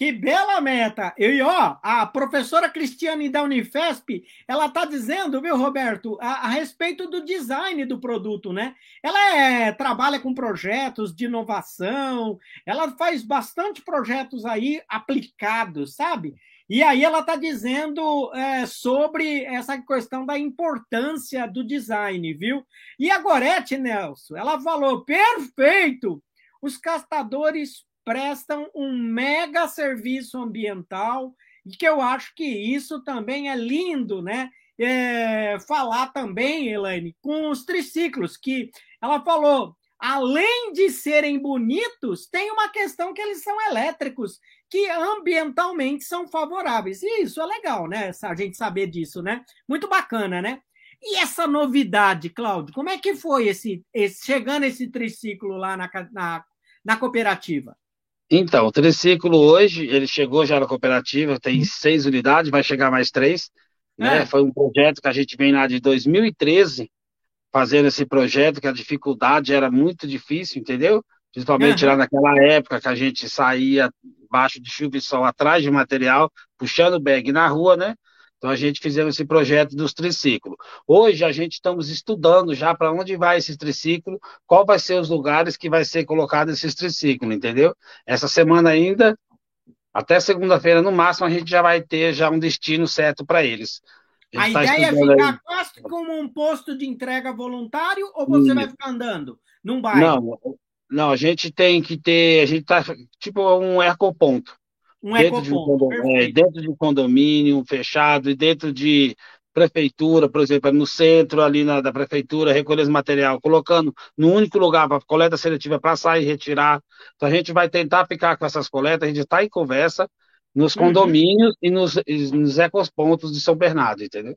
S1: Que bela meta! E ó, a professora Cristiane da Unifesp, ela está dizendo, viu, Roberto, a, a, respeito do design do produto, né? Ela é, trabalha com projetos de inovação, ela faz bastante projetos aí aplicados, sabe? E aí ela está dizendo é, sobre essa questão da importância do design, viu? E a Gorete, Nelson, ela falou, perfeito! Os castadores prestam um mega serviço ambiental e que eu acho que isso também é lindo, né? É, falar também, Elaine, com os triciclos, que ela falou, além de serem bonitos, tem uma questão que eles são elétricos, que ambientalmente são favoráveis. E isso é legal, né? A gente saber disso, né? Muito bacana, né? E essa novidade, Cláudio, como é que foi esse, esse chegando esse triciclo lá na, na, na cooperativa?
S5: Então, o triciclo hoje, ele chegou já na cooperativa, tem uhum. seis unidades, vai chegar mais três. Né? É. Foi um projeto que a gente vem lá de 2013, fazendo esse projeto, que a dificuldade era muito difícil, entendeu? Principalmente uhum. lá naquela época que a gente saía baixo de chuva e sol atrás de material, puxando bag na rua, né? Então a gente fizemos esse projeto dos triciclos. Hoje a gente estamos estudando já para onde vai esse triciclo, qual vai ser os lugares que vai ser colocado esses triciclos, entendeu? Essa semana ainda, até segunda-feira no máximo, a gente já vai ter já um destino certo para eles.
S1: A, a tá ideia é ficar aí. quase como um posto de entrega voluntário ou você vai ficar andando num bairro?
S5: Não, não, a gente tem que ter, a gente tá tipo um ecoponto. Um dentro, de um é, dentro de um condomínio fechado e dentro de prefeitura, por exemplo, no centro ali na, da prefeitura, recolher esse material, colocando no único lugar para coleta seletiva para sair e retirar. Então a gente vai tentar ficar com essas coletas, a gente está em conversa nos uhum. condomínios uhum. e nos, nos ecospontos de São Bernardo, entendeu?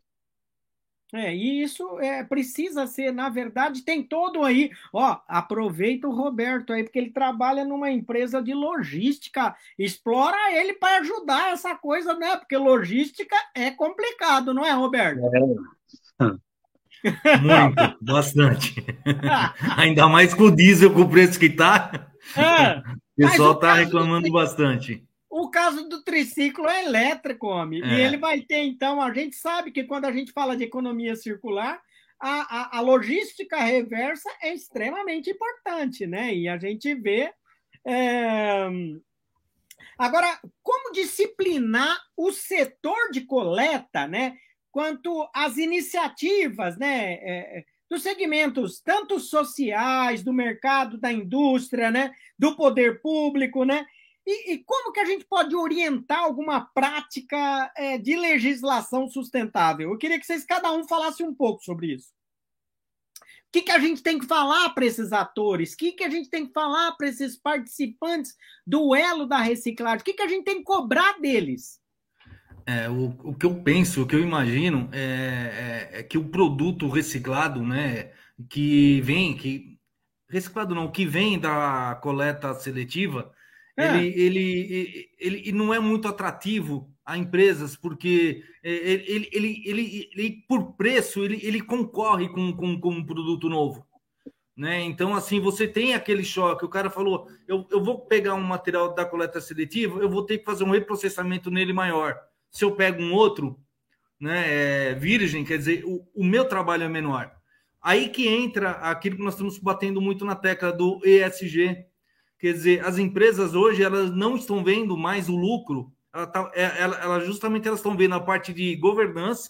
S1: É, e isso é, precisa ser, na verdade, tem todo aí. Ó, aproveita o Roberto aí, porque ele trabalha numa empresa de logística. Explora ele para ajudar essa coisa, né? Porque logística é complicado, não é, Roberto? É.
S3: Muito, bastante. Ainda mais com o diesel, com o preço que está. É, o pessoal está reclamando bastante.
S1: Caso do triciclo é elétrico, homem. É. E ele vai ter, então, a gente sabe que quando a gente fala de economia circular, a, a, a, logística reversa é extremamente importante, né? E a gente vê. É... Agora, como disciplinar o setor de coleta, né? Quanto às iniciativas, né? É, dos segmentos tanto sociais, do mercado, da indústria, né? Do poder público, né? E, e, como que a gente pode orientar alguma prática é, de legislação sustentável? Eu queria que vocês cada um falasse um pouco sobre isso. O que, que a gente tem que falar para esses atores? O que, que a gente tem que falar para esses participantes do elo da reciclagem? O que, que a gente tem que cobrar deles?
S3: É, o, o que eu penso, o que eu imagino é, é, é que o produto reciclado, né, que vem, que reciclado não, que vem da coleta seletiva, é. Ele, ele, ele, ele não é muito atrativo a empresas, porque é, ele, ele, ele, ele, por preço, ele, ele concorre com, com, com um produto novo. Né? Então, assim, você tem aquele choque. O cara falou: eu, eu vou pegar um material da coleta seletiva, eu vou ter que fazer um reprocessamento nele maior. Se eu pego um outro, né, é, virgem, quer dizer, o, o meu trabalho é menor. Aí que entra aquilo que nós estamos batendo muito na tecla do ESG, Quer dizer, as empresas hoje elas não estão vendo mais o lucro, ela, tá, é, ela, ela justamente elas estão vendo a parte de governança,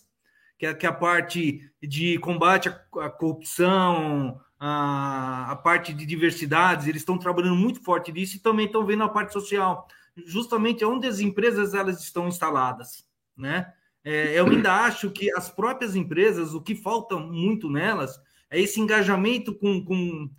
S3: que é, que é a parte de combate à, à corrupção, a, a, parte de diversidades, eles estão trabalhando muito forte nisso e também estão vendo a parte social, justamente onde as empresas elas estão instaladas, né? É, eu ainda acho que as próprias empresas, o que falta muito nelas é esse engajamento com, com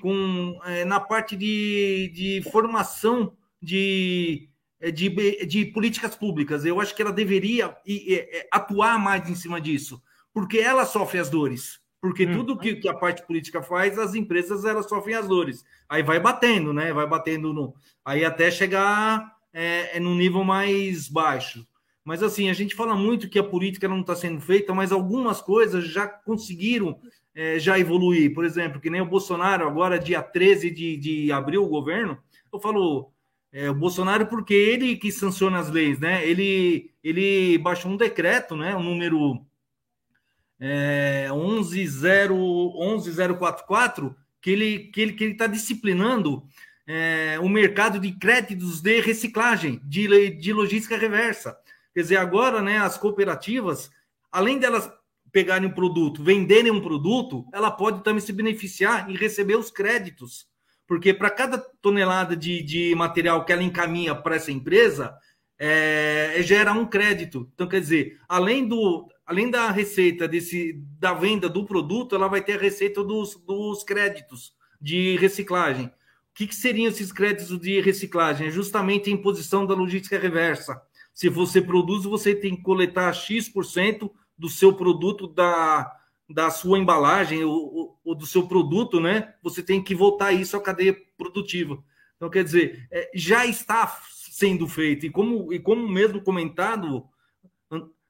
S3: com, é, na parte de, de formação de, é, de, de políticas públicas. Eu acho que ela deveria é, atuar mais em cima disso, porque ela sofre as dores. Porque hum. tudo que, que, a parte política faz, as empresas elas sofrem as dores. Aí vai batendo, né? Vai batendo no. Aí até chegar é, é no nível mais baixo. Mas assim, a gente fala muito que a política não está sendo feita, mas algumas coisas já conseguiram é, já evoluir. Por exemplo, que nem o Bolsonaro, agora, dia 13 de, de abril, o governo, eu falo, é, o Bolsonaro, porque ele que sanciona as leis, né? Ele, ele baixou um decreto, né? O número é, 11044, que ele que ele que ele está disciplinando é, o mercado de créditos de reciclagem, de, de logística reversa. Quer dizer, agora, né, as cooperativas, além delas pegarem um produto, venderem um produto, ela pode também se beneficiar e receber os créditos. Porque para cada tonelada de, de material que ela encaminha para essa empresa, é, gera um crédito. Então, quer dizer, além, do, além da receita desse, da venda do produto, ela vai ter a receita dos, dos créditos de reciclagem. O que, que seriam esses créditos de reciclagem? É justamente a imposição da logística reversa. Se você produz, você tem que coletar X% do seu produto, da, da sua embalagem ou, ou, do seu produto, né? Você tem que voltar isso à cadeia produtiva. Então, quer dizer, é, já está sendo feito. E como, e como mesmo comentado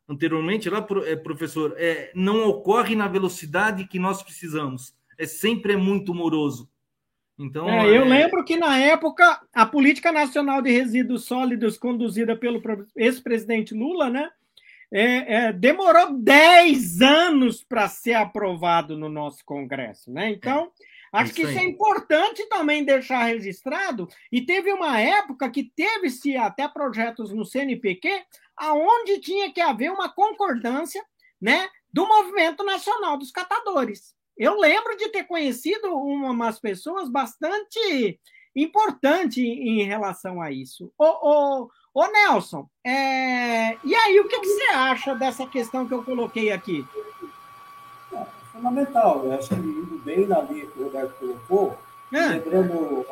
S3: anteriormente, lá, é, professor, é, não ocorre na velocidade que nós precisamos. É sempre é muito moroso.
S1: Então, é, eu é... lembro que na época a política nacional de resíduos sólidos conduzida pelo ex-presidente Lula, né, é, é, demorou 10 anos para ser aprovado no nosso Congresso, né? Então, é, acho que isso é importante também deixar registrado. E teve uma época que teve-se até projetos no CNPq, aonde tinha que haver uma concordância, né, do movimento nacional dos catadores. Eu lembro de ter conhecido umas pessoas bastante importantes em relação a isso. O, o, Ô, Nelson, é... e aí, o que, que, você acha dessa questão que eu coloquei aqui?
S4: É fundamental. Eu acho que indo bem na linha que o Roberto colocou, é. lembrando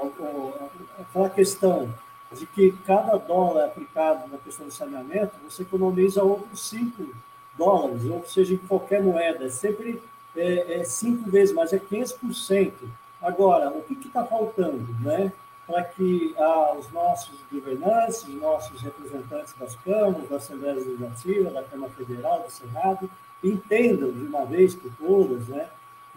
S4: aquela questão de que cada dólar aplicado na questão do saneamento, você economiza outros 5 dólares, ou seja, em qualquer moeda. É sempre é, é cinco vezes mais, é 15%. Agora, o que está faltando, né? Para que ah, os nossos governantes, os nossos representantes das câmaras, da Assembleia Legislativa, da Câmara Federal, do Senado, entendam de uma vez por todas, né?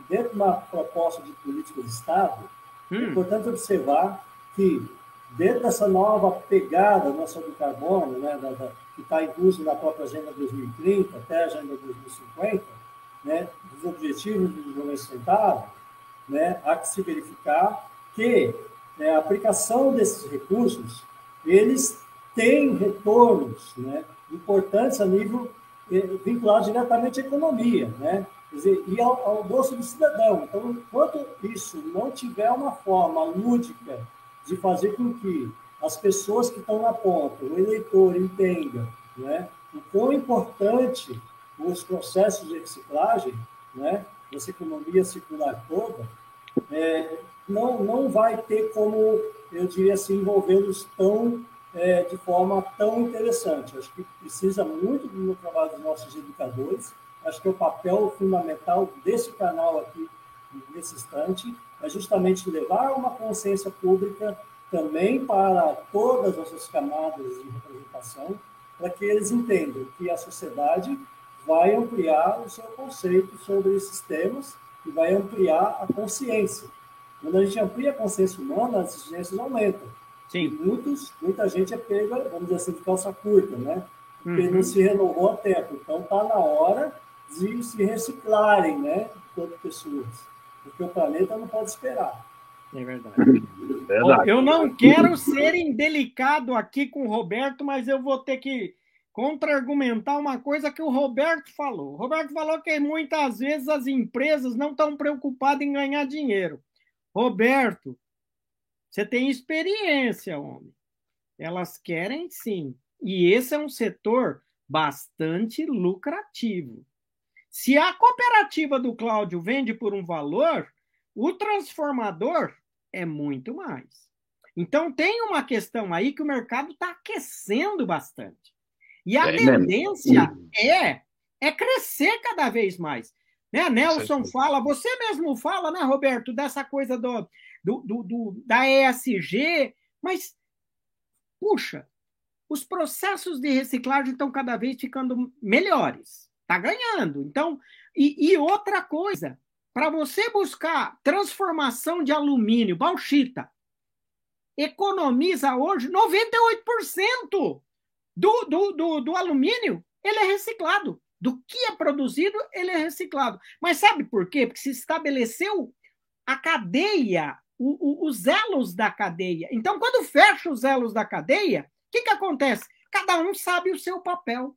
S4: Dentro de uma proposta de política de Estado, é hum. é importante observar que dentro dessa nova pegada nossa do carbono, né, da, da, que está incluso na própria Agenda 2030 até a Agenda 2050, né, dos Objetivos do Desenvolvimento Sustentável, né, há que se verificar que né, a aplicação desses recursos, eles têm retornos né, importantes a nível eh, vinculado diretamente à economia, né? Dizer, e ao, ao bolso do cidadão. Então, enquanto isso não tiver uma forma lúdica de fazer com que as pessoas que estão na ponta, o eleitor, entenda né, o quão importante os processos de reciclagem, né, dessa economia circular toda, é, não, não vai ter como, eu diria assim, envolvê-los tão, é, de forma tão interessante. Acho que precisa muito do trabalho dos nossos educadores, acho que é o papel fundamental desse canal aqui, nesse instante, é justamente levar uma consciência pública também para todas essas camadas de representação, para que eles entendam que a sociedade vai ampliar o seu conceito sobre esses temas e vai ampliar a consciência. Quando a gente amplia a consciência humana, as exigências aumentam. Sim. Muitos, muita gente é pega, vamos dizer assim, de calça curta, né? Porque uhum. não se renovou a tempo. Então, está na hora de se reciclarem, né? Enquanto pessoas. Porque o planeta não pode esperar.
S1: É verdade. verdade. Eu não quero ser indelicado aqui com o Roberto, mas eu vou ter que contra-argumentar uma coisa que o Roberto falou. O Roberto falou que muitas vezes as empresas não estão preocupadas em ganhar dinheiro. Roberto, você tem experiência, homem. Elas querem sim. E esse é um setor bastante lucrativo. Se a cooperativa do Cláudio vende por um valor, o transformador é muito mais. Então tem uma questão aí que o mercado está aquecendo bastante. E a é tendência é, é crescer cada vez mais. Né? Nelson fala, você mesmo fala, né, Roberto, dessa coisa do, do, do, do da ESG, mas, puxa, os processos de reciclagem estão cada vez ficando melhores. Está ganhando. Então, e, e outra coisa, para você buscar transformação de alumínio, bauxita, economiza hoje 98% do, do, do, do alumínio, ele é reciclado. Do que é produzido, ele é reciclado. Mas sabe por quê? Porque se estabeleceu a cadeia, o, o, os elos da cadeia. Então, quando fecha os elos da cadeia, o que, que acontece? Cada um sabe o seu papel.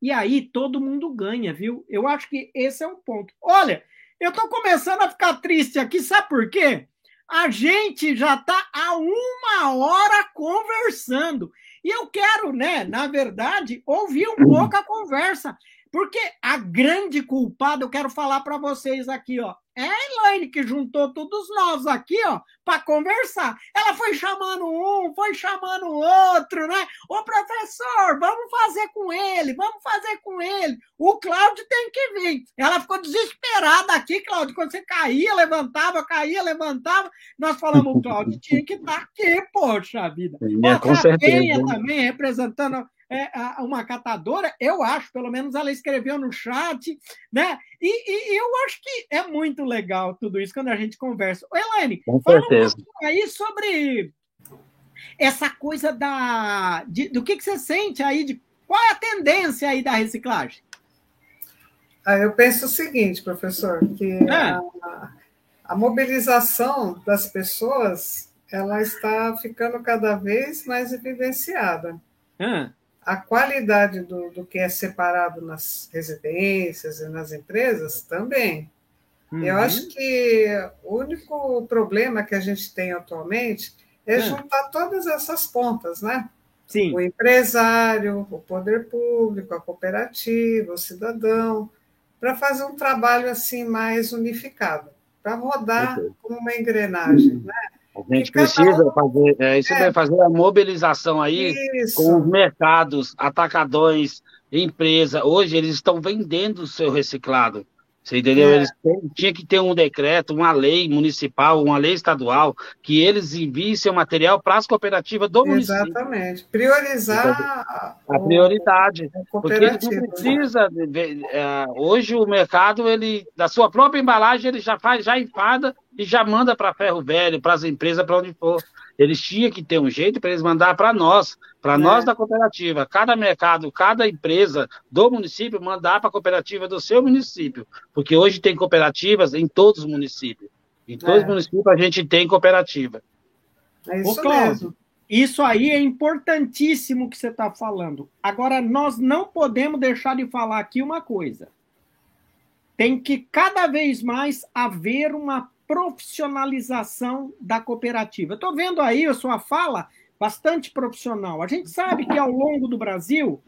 S1: E aí todo mundo ganha, viu? Eu acho que esse é um ponto. Olha, eu estou começando a ficar triste aqui, sabe por quê? A gente já está há uma hora conversando. E eu quero, né, na verdade, ouvir um pouco a conversa. Porque a grande culpada, eu quero falar para vocês aqui, ó, é a Elaine que juntou todos nós aqui, ó, para conversar. Ela foi chamando um, foi chamando outro, né? Ô professor, vamos fazer com ele, vamos fazer com ele. O Cláudio tem que vir. Ela ficou desesperada aqui, Cláudio, quando você caía, levantava, caía, levantava. Nós falamos, o Cláudio tinha que estar tá aqui, poxa vida.
S5: É, com certeza.
S1: também representando é, uma catadora, eu acho, pelo menos ela escreveu no chat, né? E, e, eu acho que é muito legal tudo isso quando a gente conversa. Ô, Elaine,
S5: Com fala certeza.
S1: um aí sobre essa coisa da, de, do que, que você sente aí, de qual é a tendência aí da reciclagem?
S2: Ah, eu penso o seguinte, professor, que é. a, a mobilização das pessoas ela está ficando cada vez mais evidenciada. É a qualidade do, do que é separado nas residências e nas empresas também. Uhum. Eu acho que o único problema que a gente tem atualmente é uhum. juntar todas essas pontas, né? Sim. O empresário, o poder público, a cooperativa, o cidadão, para fazer um trabalho assim mais unificado, para rodar uhum. como uma engrenagem, né?
S5: A gente precisa um... fazer, é, isso é. fazer a mobilização aí isso. com os mercados, atacadões, empresa. Hoje eles estão vendendo o seu reciclado. Você entendeu? É. Eles tinha que ter um decreto, uma lei municipal, uma lei estadual, que eles enviem seu material para as cooperativas do
S2: município. Exatamente. Priorizar
S5: a prioridade. porque ele não né? precisa. É, hoje o mercado, ele, da sua própria embalagem, ele já faz, já enfada e já manda para ferro velho, para as empresas, para onde for. Eles tinham que ter um jeito para eles mandar para nós, para é. nós da cooperativa. Cada mercado, cada empresa do município mandar para a cooperativa do seu município. Porque hoje tem cooperativas em todos os municípios. Em todos é. os municípios a gente tem cooperativa.
S1: É isso Ô, Cláudio, isso aí é importantíssimo que você está falando. Agora, nós não podemos deixar de falar aqui uma coisa. Tem que cada vez mais haver uma profissionalização da cooperativa. Estou vendo aí a sua fala bastante profissional. A gente sabe que ao longo do Brasil,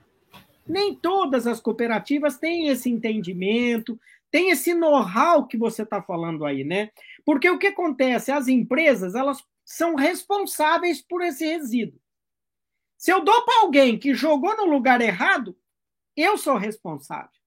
S1: nem todas as cooperativas têm esse entendimento, têm esse know-how que você está falando aí, né? Porque o que acontece? As empresas elas são responsáveis por esse resíduo. Se eu dou para alguém que jogou no lugar errado, eu sou responsável.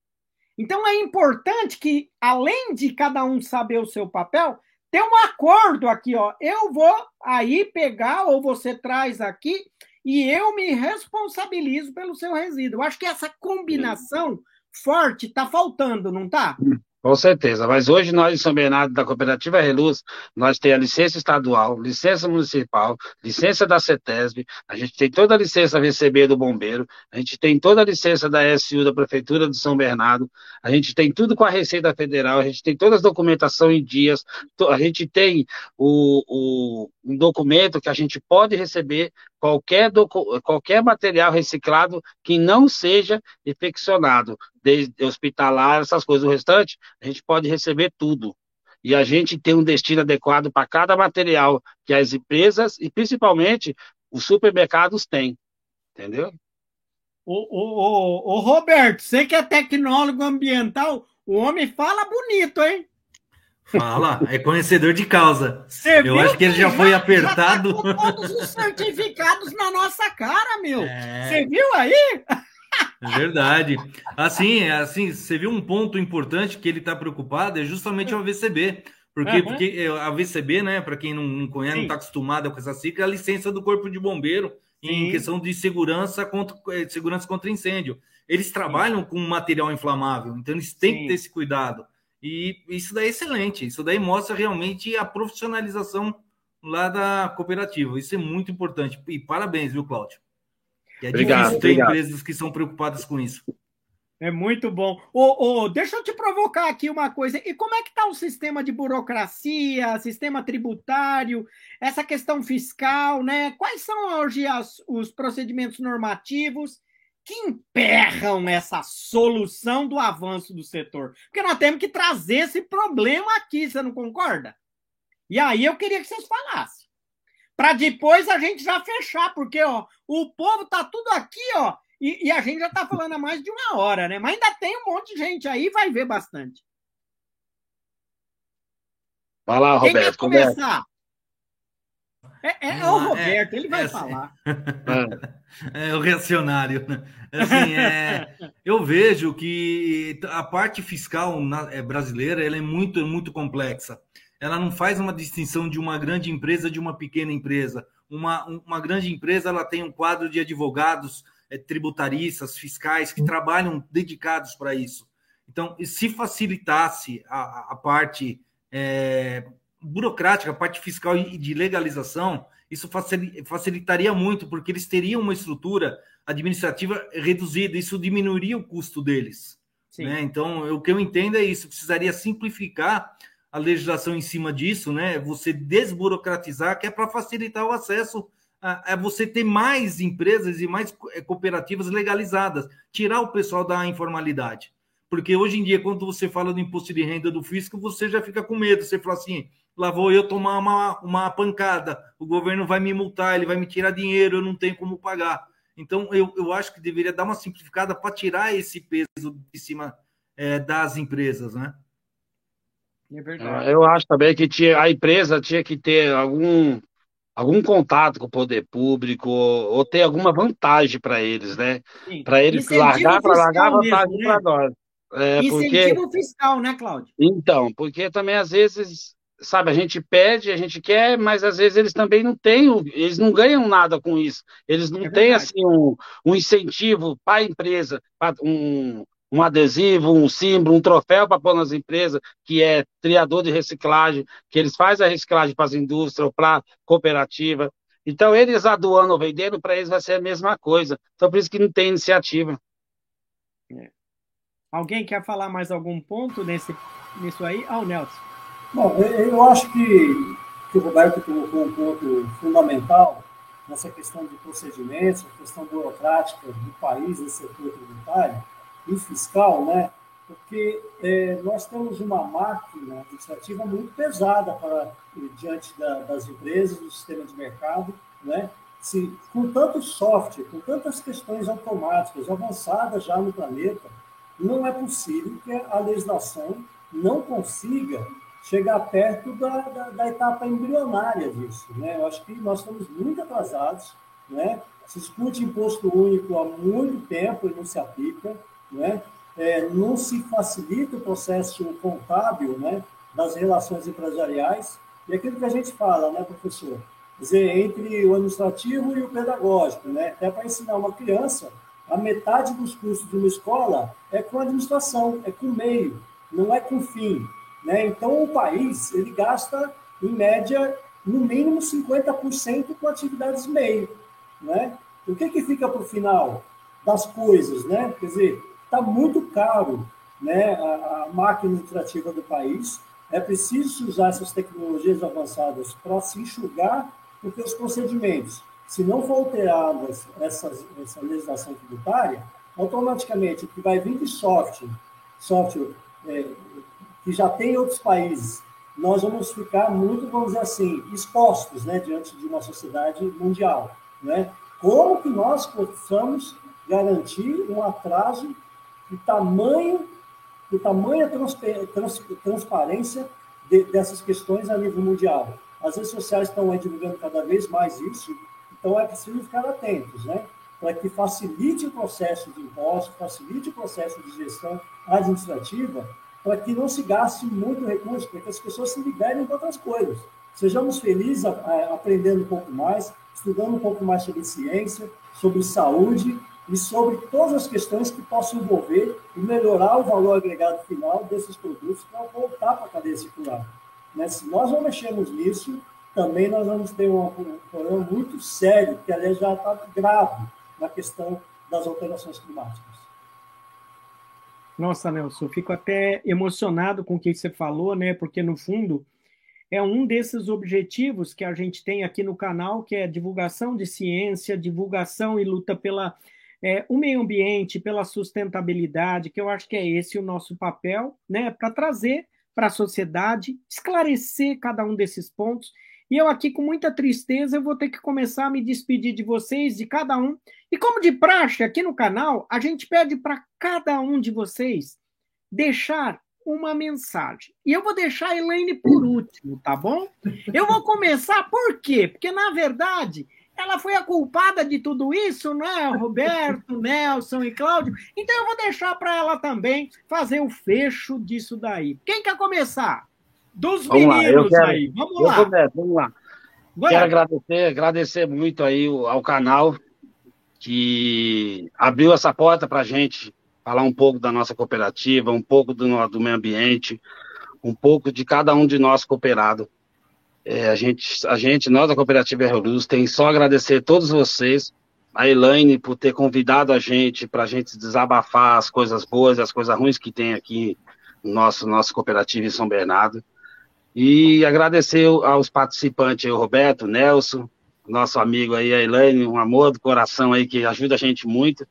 S1: Então é importante que, além de cada um saber o seu papel, tem um acordo aqui, ó. Eu vou aí pegar, ou você traz aqui, e eu me responsabilizo pelo seu resíduo. Eu acho que essa combinação forte está faltando, não está?
S5: Com certeza, mas hoje nós em São Bernardo, da Cooperativa Reluz, nós temos a licença estadual, licença municipal, licença da CETESB, a gente tem toda a licença a receber do bombeiro, a gente tem toda a licença da SU, da Prefeitura de São Bernardo, a gente tem tudo com a Receita Federal, a gente tem todas as documentações em dias, a gente tem o, o um documento que a gente pode receber qualquer, qualquer material reciclado que não seja infeccionado, desde hospitalar, essas coisas. O restante, a gente pode receber tudo. E a gente tem um destino adequado para cada material que as empresas e principalmente os supermercados têm. Entendeu?
S1: O, o, o, o Roberto, você que é tecnólogo ambiental, o homem fala bonito, hein?
S3: Fala, é conhecedor de causa. Você eu acho que ele já, já foi apertado. Já
S1: tá todos os certificados na nossa cara, meu. É. Você é... viu aí?
S3: É verdade. Assim, assim, você viu um ponto importante que ele está preocupado é justamente o AVCB. Porque, uhum. porque a AVCB, né, para quem não conhece, Sim. não está acostumado com essa sigla, é a licença do Corpo de Bombeiro em Sim. questão de segurança contra, eh, segurança contra incêndio. Eles trabalham Sim. com material inflamável, então eles têm que ter esse cuidado. E isso daí é excelente. Isso daí mostra realmente a profissionalização lá da cooperativa. Isso é muito importante. E parabéns, viu, Cláudio?
S5: é obrigado, difícil ter obrigado.
S3: empresas que são preocupadas com isso.
S1: É muito bom. Ô, ô, deixa eu te provocar aqui uma coisa. E como é que está o sistema de burocracia, sistema tributário, essa questão fiscal, né? Quais são hoje as, os procedimentos normativos que emperram essa solução do avanço do setor. Porque nós temos que trazer esse problema aqui, você não concorda? E aí eu queria que vocês falassem. Para depois a gente já fechar, porque ó, o povo tá tudo aqui, ó, e, e a gente já tá falando há mais de uma hora, né? Mas ainda tem um monte de gente aí, vai ver bastante.
S5: Vai lá, Roberto. Quem quer
S1: começar? É, é, é, o é, Roberto, ele vai é, falar.
S3: É, o reacionário. Né? Assim, é, eu vejo que a parte fiscal brasileira ela é muito, muito complexa. Ela não faz uma distinção de uma grande empresa de uma pequena empresa. Uma, uma grande empresa ela tem um quadro de advogados tributaristas, fiscais, que trabalham dedicados para isso. Então, se facilitasse a, a parte é, burocrática, a parte fiscal e de legalização, isso facilitaria muito, porque eles teriam uma estrutura administrativa reduzida, isso diminuiria o custo deles. Né? Então, o que eu entendo é isso, precisaria simplificar a legislação em cima disso, né? Você desburocratizar, que é para facilitar o acesso a, a, você ter mais empresas e mais cooperativas legalizadas, tirar o pessoal da informalidade. Porque hoje em dia, quando você fala do imposto de renda do fisco, você já fica com medo. Você fala assim: lá vou eu tomar uma, uma pancada, o governo vai me multar, ele vai me tirar dinheiro, eu não tenho como pagar. Então, eu, eu acho que deveria dar uma simplificada para tirar esse peso de cima é, das empresas, né?
S5: É verdade. Eu acho também que tinha, a empresa tinha que ter algum algum contato com o poder público ou, ou ter alguma vantagem para eles, né? Para eles Incentivo largar para largar vantagem né? para nós.
S1: É, Incentivo porque... fiscal, né, Cláudio?
S5: Então, porque também às vezes, sabe, a gente pede, a gente quer, mas às vezes eles também não têm, eles não ganham nada com isso. Eles não é têm assim um, um incentivo para a empresa, para um, um adesivo, um símbolo, um troféu para pôr nas empresas, que é triador de reciclagem, que eles fazem a reciclagem para as indústrias ou para a cooperativa. Então, eles adoando ou vendendo, para eles vai ser a mesma coisa. Então, por isso que não tem iniciativa.
S1: É. Alguém quer falar mais algum ponto nesse, nisso aí? Ah, o Nelson.
S4: Bom, eu acho que, que o Roberto colocou um ponto fundamental nessa questão de procedimentos, questão burocrática do país, do setor tributário, e fiscal, né? porque é, nós temos uma máquina administrativa muito pesada para diante da, das empresas, do sistema de mercado, né? Se, com tanto software, com tantas questões automáticas avançadas já no planeta, não é possível que a legislação não consiga chegar perto da, da, da etapa embrionária disso. Né? Eu acho que nós estamos muito atrasados, né? se discute imposto único há muito tempo e não se aplica, né? É, não se facilita o processo contábil né, das relações empresariais. E aquilo que a gente fala, né, professor? Quer dizer, entre o administrativo e o pedagógico, né? Até para ensinar uma criança, a metade dos custos de uma escola é com administração, é com meio, não é com fim. Né? Então, o país, ele gasta, em média, no mínimo 50% com atividades meio. Né? O que, que fica para o final das coisas? Né? Quer dizer, está muito caro né, a, a, máquina administrativa do país. É preciso usar essas tecnologias avançadas para se enxugar, porque os procedimentos, se não for alteradas essas, essa legislação tributária, automaticamente o que vai vir de software, software é, que já tem em outros países, nós vamos ficar muito, vamos dizer assim, expostos né, diante de uma sociedade mundial. Né? Como que nós possamos garantir um atraso do tamanho, do tamanho trans, transparência de, dessas questões a nível mundial. As redes sociais estão aí divulgando cada vez mais isso, então é preciso ficar atentos, né? Para que facilite o processo de imposto, facilite o processo de gestão administrativa, para que não se gaste muito recurso, para que as pessoas se liberem de outras coisas. Sejamos felizes aprendendo um pouco mais, estudando um pouco mais sobre ciência, sobre saúde e sobre todas as questões que possam envolver e melhorar o valor agregado final desses produtos para voltar para a cadeia circular. Né? Se nós não mexermos nisso, também nós vamos ter um, problema muito sério, que aliás já está grave na questão das alterações climáticas.
S1: Nossa, Nelson, fico até emocionado com o que você falou, né? Porque no fundo é um desses objetivos que a gente tem aqui no canal, que é divulgação de ciência, divulgação e luta pela é, o meio ambiente, pela sustentabilidade, que eu acho que é esse o nosso papel, né, para trazer para a sociedade, esclarecer cada um desses pontos. E eu aqui, com muita tristeza, eu vou ter que começar a me despedir de vocês, de cada um. E como de praxe aqui no canal, a gente pede para cada um de vocês deixar uma mensagem. E eu vou deixar a Elaine por último, tá bom? Eu vou começar por quê? Porque, na verdade, ela foi a culpada de tudo isso, né? Roberto, Nelson e Cláudio. Então eu vou deixar para ela também fazer o fecho disso daí. Quem quer começar? Dos vamos meninos quero, aí. Vamos lá.
S5: Começo, vamos lá. Quero agradecer, agradecer muito aí ao canal que abriu essa porta para a gente falar um pouco da nossa cooperativa, um pouco do, do meio ambiente, um pouco de cada um de nós cooperado. É, a, gente, a gente, nós da Cooperativa Aeroluz, tem só agradecer a todos vocês, a Elaine por ter convidado a gente para a gente desabafar as coisas boas e as coisas ruins que tem aqui no nosso, nosso cooperativa em São Bernardo. E agradecer aos participantes, o Roberto, o Nelson, nosso amigo aí, a Elaine, um amor do coração aí que ajuda a gente muito.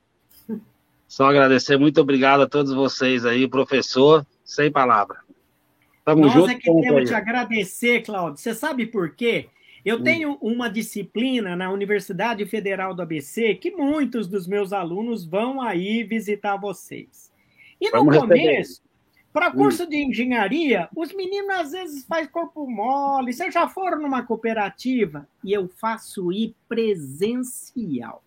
S5: Só agradecer, muito obrigado a todos vocês aí, professor, sem palavra.
S1: Tamo Nós junto, é que temos te agradecer, Cláudio. Você sabe por quê? Eu hum. tenho uma disciplina na Universidade Federal do ABC que muitos dos meus alunos vão aí visitar vocês. E no Vamos começo. Para curso hum. de engenharia, os meninos às vezes fazem corpo mole. Vocês já foram numa cooperativa? E eu faço ir presencial.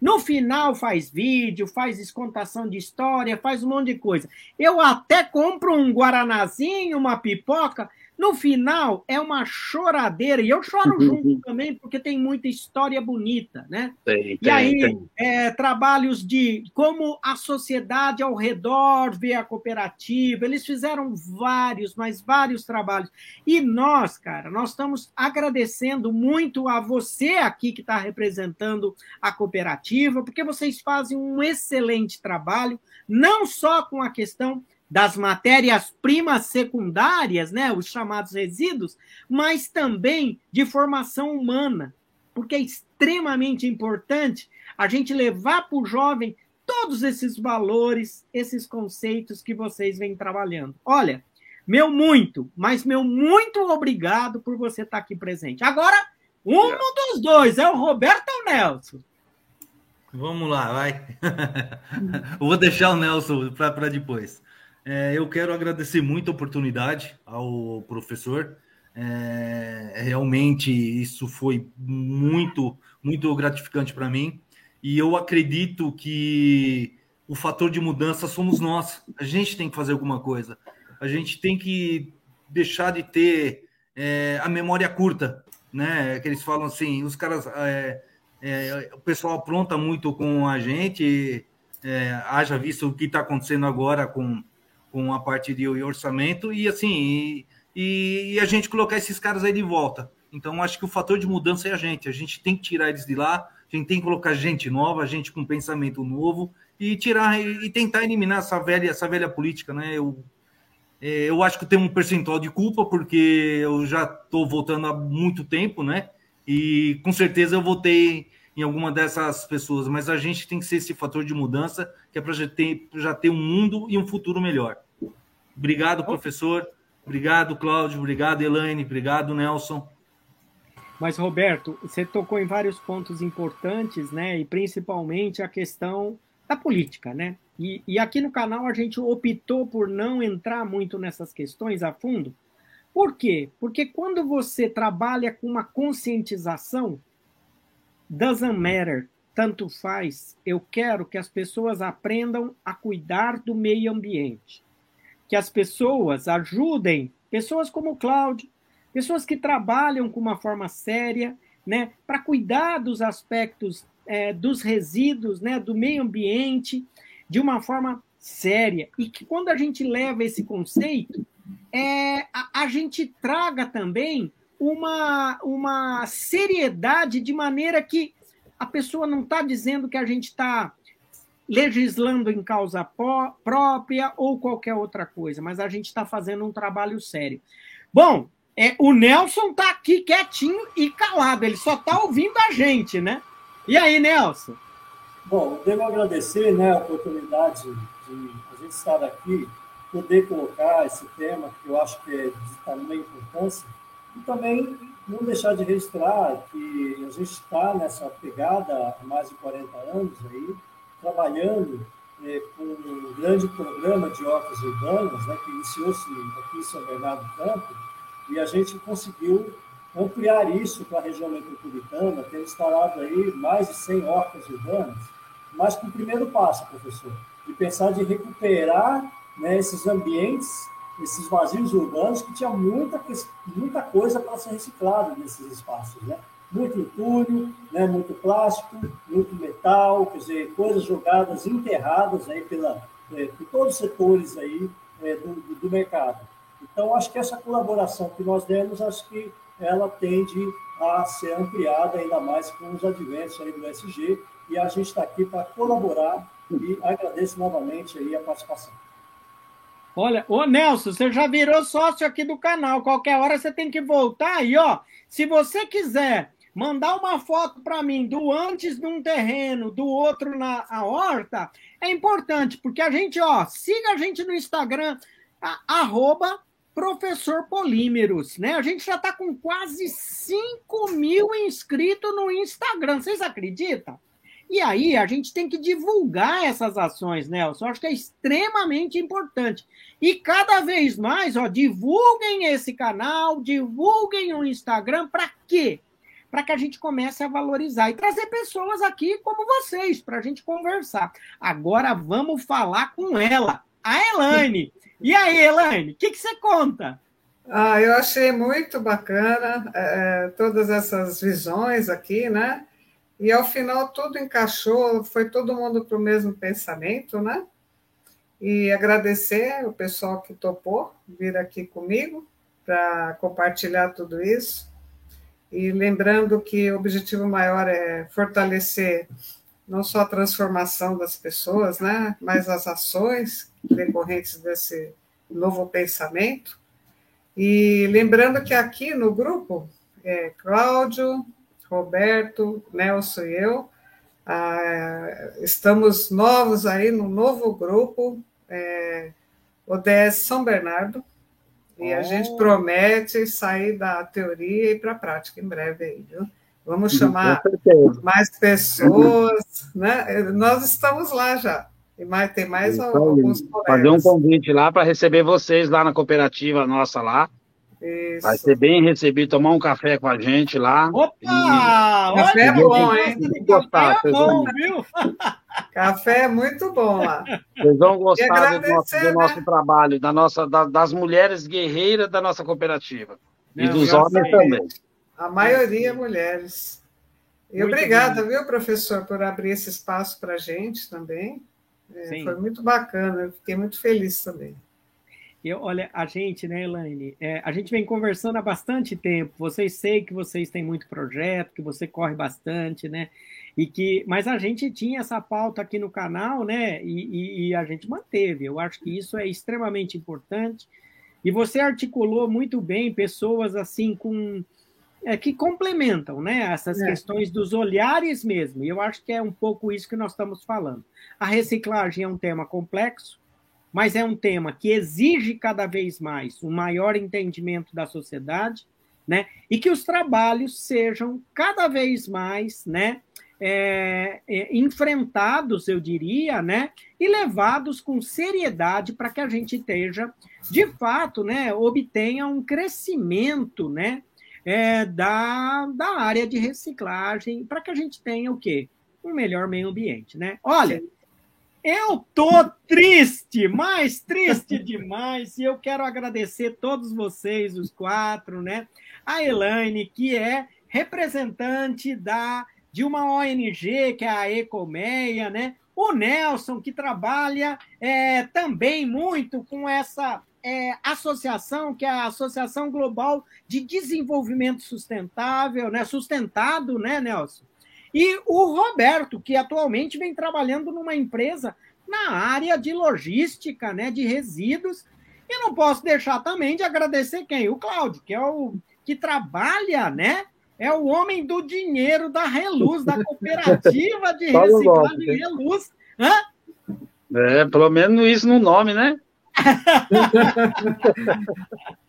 S1: No final faz vídeo, faz descontação de história, faz um monte de coisa. Eu até compro um guaranazinho, uma pipoca, no final, é uma choradeira, e eu choro junto também, porque tem muita história bonita, né? Tem, e aí, tem. É, trabalhos de como a sociedade ao redor vê a cooperativa, eles fizeram vários, mas vários trabalhos. E nós, cara, nós estamos agradecendo muito a você aqui que está representando a cooperativa, porque vocês fazem um excelente trabalho, não só com a questão das matérias-primas secundárias, né, os chamados resíduos, mas também de formação humana, porque é extremamente importante a gente levar para o jovem todos esses valores, esses conceitos que vocês vêm trabalhando. Olha, meu muito, mas meu muito obrigado por você estar aqui presente. Agora, um dos dois, é o Roberto ou o Nelson?
S3: Vamos lá, vai. vou deixar o Nelson para depois. É, eu quero agradecer muito a oportunidade ao professor. É, realmente isso foi muito, muito gratificante para mim. E eu acredito que o fator de mudança somos nós. A gente tem que fazer alguma coisa. A gente tem que deixar de ter é, a memória curta, né? Que eles falam assim, os caras, é, é, o pessoal apronta muito com a gente. É, haja visto o que está acontecendo agora com com a parte de orçamento e assim e, e, a gente colocar esses caras aí de volta. Então acho que o fator de mudança é a gente. A gente tem que tirar eles de lá, a gente tem que colocar gente nova, gente com pensamento novo e tirar e, e tentar eliminar essa velha essa velha política, né? Eu é, eu acho que tem um percentual de culpa porque eu já estou voltando há muito tempo, né? E com certeza eu votei em alguma dessas pessoas, mas a gente tem que ser esse fator de mudança que é para já ter, um mundo e um futuro melhor. Obrigado, professor. Obrigado, Cláudio. Obrigado, Elaine. Obrigado, Nelson.
S1: Mas, Roberto, você tocou em vários pontos importantes, né? E principalmente a questão da política, né? E, e aqui no canal a gente optou por não entrar muito nessas questões a fundo. Por quê? Porque quando você trabalha com uma conscientização, doesn't matter tanto faz. Eu quero que as pessoas aprendam a cuidar do meio ambiente. Que as pessoas ajudem, pessoas como o Cláudio, pessoas que trabalham com uma forma séria, né, para cuidar dos aspectos é, dos resíduos, né, do meio ambiente, de uma forma séria. E que quando a gente leva esse conceito, é, a, a gente traga também uma, uma seriedade de maneira que a pessoa não está dizendo que a gente está legislando em causa própria ou qualquer outra coisa, mas a gente está fazendo um trabalho sério. Bom, é, o Nelson está aqui quietinho e calado, ele só está ouvindo a gente, né? E aí, Nelson?
S4: Bom, devo agradecer né, a oportunidade de a gente estar aqui, poder colocar esse tema, que eu acho que é de tamanha importância, e também não deixar de registrar que a gente está nessa pegada há mais de 40 anos aí, trabalhando é, com um grande programa de hortas urbanas, né, que iniciou-se aqui em São Bernardo do Campo, e a gente conseguiu ampliar isso para a região metropolitana, ter instalado aí mais de 100 hortas urbanas, mas com o primeiro passo, professor, de pensar de recuperar né, esses ambientes esses vazios urbanos que tinha muita, muita coisa para ser reciclada nesses espaços, né? Muito entulho, né? muito plástico, muito metal, quer dizer, coisas jogadas, enterradas aí pela, é, por todos os setores aí é, do, do, mercado. Então, acho que essa colaboração que nós demos, acho que ela tende a ser ampliada ainda mais com os adventos aí do SG, e a gente está aqui para colaborar e agradeço novamente aí a participação.
S1: Olha, ô Nelson, você já virou sócio aqui do canal. Qualquer hora você tem que voltar aí, ó. Se você quiser mandar uma foto para mim do antes num terreno, do outro na a horta, é importante, porque a gente, ó, siga a gente no Instagram, a, arroba Professor Polímeros, né? A gente já está com quase 5 mil inscritos no Instagram. Vocês acreditam? E aí a gente tem que divulgar essas ações, Nelson. Acho que é extremamente importante. E cada vez mais, ó, divulguem esse canal, divulguem o Instagram, para quê? Para que a gente comece a valorizar e trazer pessoas aqui como vocês, para a gente conversar. Agora vamos falar com ela, a Elaine. E aí, Elaine, o que, que você conta?
S2: Ah, eu achei muito bacana é, todas essas visões aqui, né? E ao final tudo encaixou, foi todo mundo para o mesmo pensamento, né? E agradecer o pessoal que topou vir aqui comigo para compartilhar tudo isso. E lembrando que o objetivo maior é fortalecer não só a transformação das pessoas, né, mas as ações decorrentes desse novo pensamento. E lembrando que aqui no grupo, é, Cláudio, Roberto, Nelson e eu. Ah, estamos novos aí no novo grupo, é, ODS São Bernardo, e oh. a gente promete sair da teoria e para a prática em breve aí, viu? Vamos chamar mais pessoas, né? Nós estamos lá já. E mais, tem mais alguns
S5: colegas. Fazer um convite lá para receber vocês lá na cooperativa nossa lá. Isso. Vai ser bem recebido, tomar um café com a gente lá.
S1: Opa! E... Café é bom, hein?
S2: Gostar, café é bom, viu? Café é muito bom lá.
S5: Vocês vão gostar do nosso, do né? nosso trabalho, da nossa, da, das mulheres guerreiras da nossa cooperativa. e dos homens também.
S2: A maioria é mulheres. E muito obrigada, bem. viu, professor, por abrir esse espaço para a gente também. É, foi muito bacana, eu fiquei muito feliz também.
S1: Eu, olha, a gente, né, Elaine, é, a gente vem conversando há bastante tempo. Vocês sei que vocês têm muito projeto, que você corre bastante, né? E que, mas a gente tinha essa pauta aqui no canal, né? E, e, e a gente manteve. Eu acho que isso é extremamente importante. E você articulou muito bem pessoas assim com é, que complementam, né? Essas é. questões dos olhares mesmo. E eu acho que é um pouco isso que nós estamos falando. A reciclagem é um tema complexo mas é um tema que exige cada vez mais um maior entendimento da sociedade, né? E que os trabalhos sejam cada vez mais, né? É, é, enfrentados, eu diria, né, e levados com seriedade para que a gente esteja, de fato, né, obtenha um crescimento, né, é, da, da área de reciclagem, para que a gente tenha o quê? Um melhor meio ambiente, né? Olha, eu tô triste, mais triste demais, e eu quero agradecer todos vocês, os quatro, né? A Elaine, que é representante da de uma ONG, que é a Ecomeia, né? O Nelson, que trabalha é, também muito com essa é, associação, que é a Associação Global de Desenvolvimento Sustentável, né? Sustentado, né, Nelson? E o Roberto, que atualmente vem trabalhando numa empresa na área de logística, né, de resíduos. E não posso deixar também de agradecer quem? O Cláudio, que é o que trabalha, né? É o homem do dinheiro da Reluz, da cooperativa de reciclagem Reluz. Hã?
S5: É, pelo menos isso no nome, né?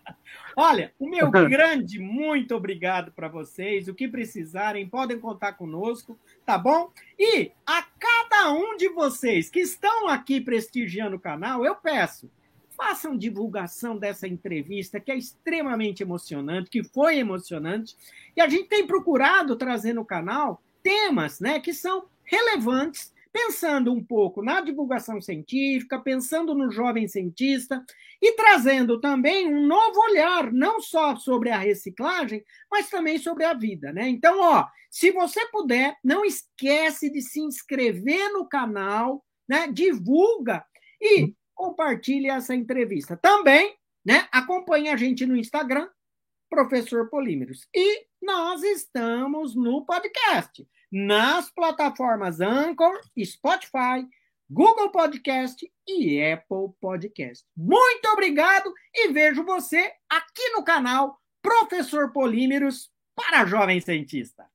S1: Olha, o meu grande muito obrigado para vocês. O que precisarem, podem contar conosco, tá bom? E a cada um de vocês que estão aqui prestigiando o canal, eu peço, façam divulgação dessa entrevista que é extremamente emocionante, que foi emocionante. E a gente tem procurado trazer no canal temas, né, que são relevantes pensando um pouco na divulgação científica, pensando no jovem cientista e trazendo também um novo olhar, não só sobre a reciclagem, mas também sobre a vida, né? Então, ó, se você puder, não esquece de se inscrever no canal, né? Divulga e compartilhe essa entrevista. Também, né? Acompanhe a gente no Instagram, Professor Polímeros. E nós estamos no podcast nas plataformas Anchor, Spotify, Google Podcast e Apple Podcast. Muito obrigado e vejo você aqui no canal Professor Polímeros para Jovem Cientista.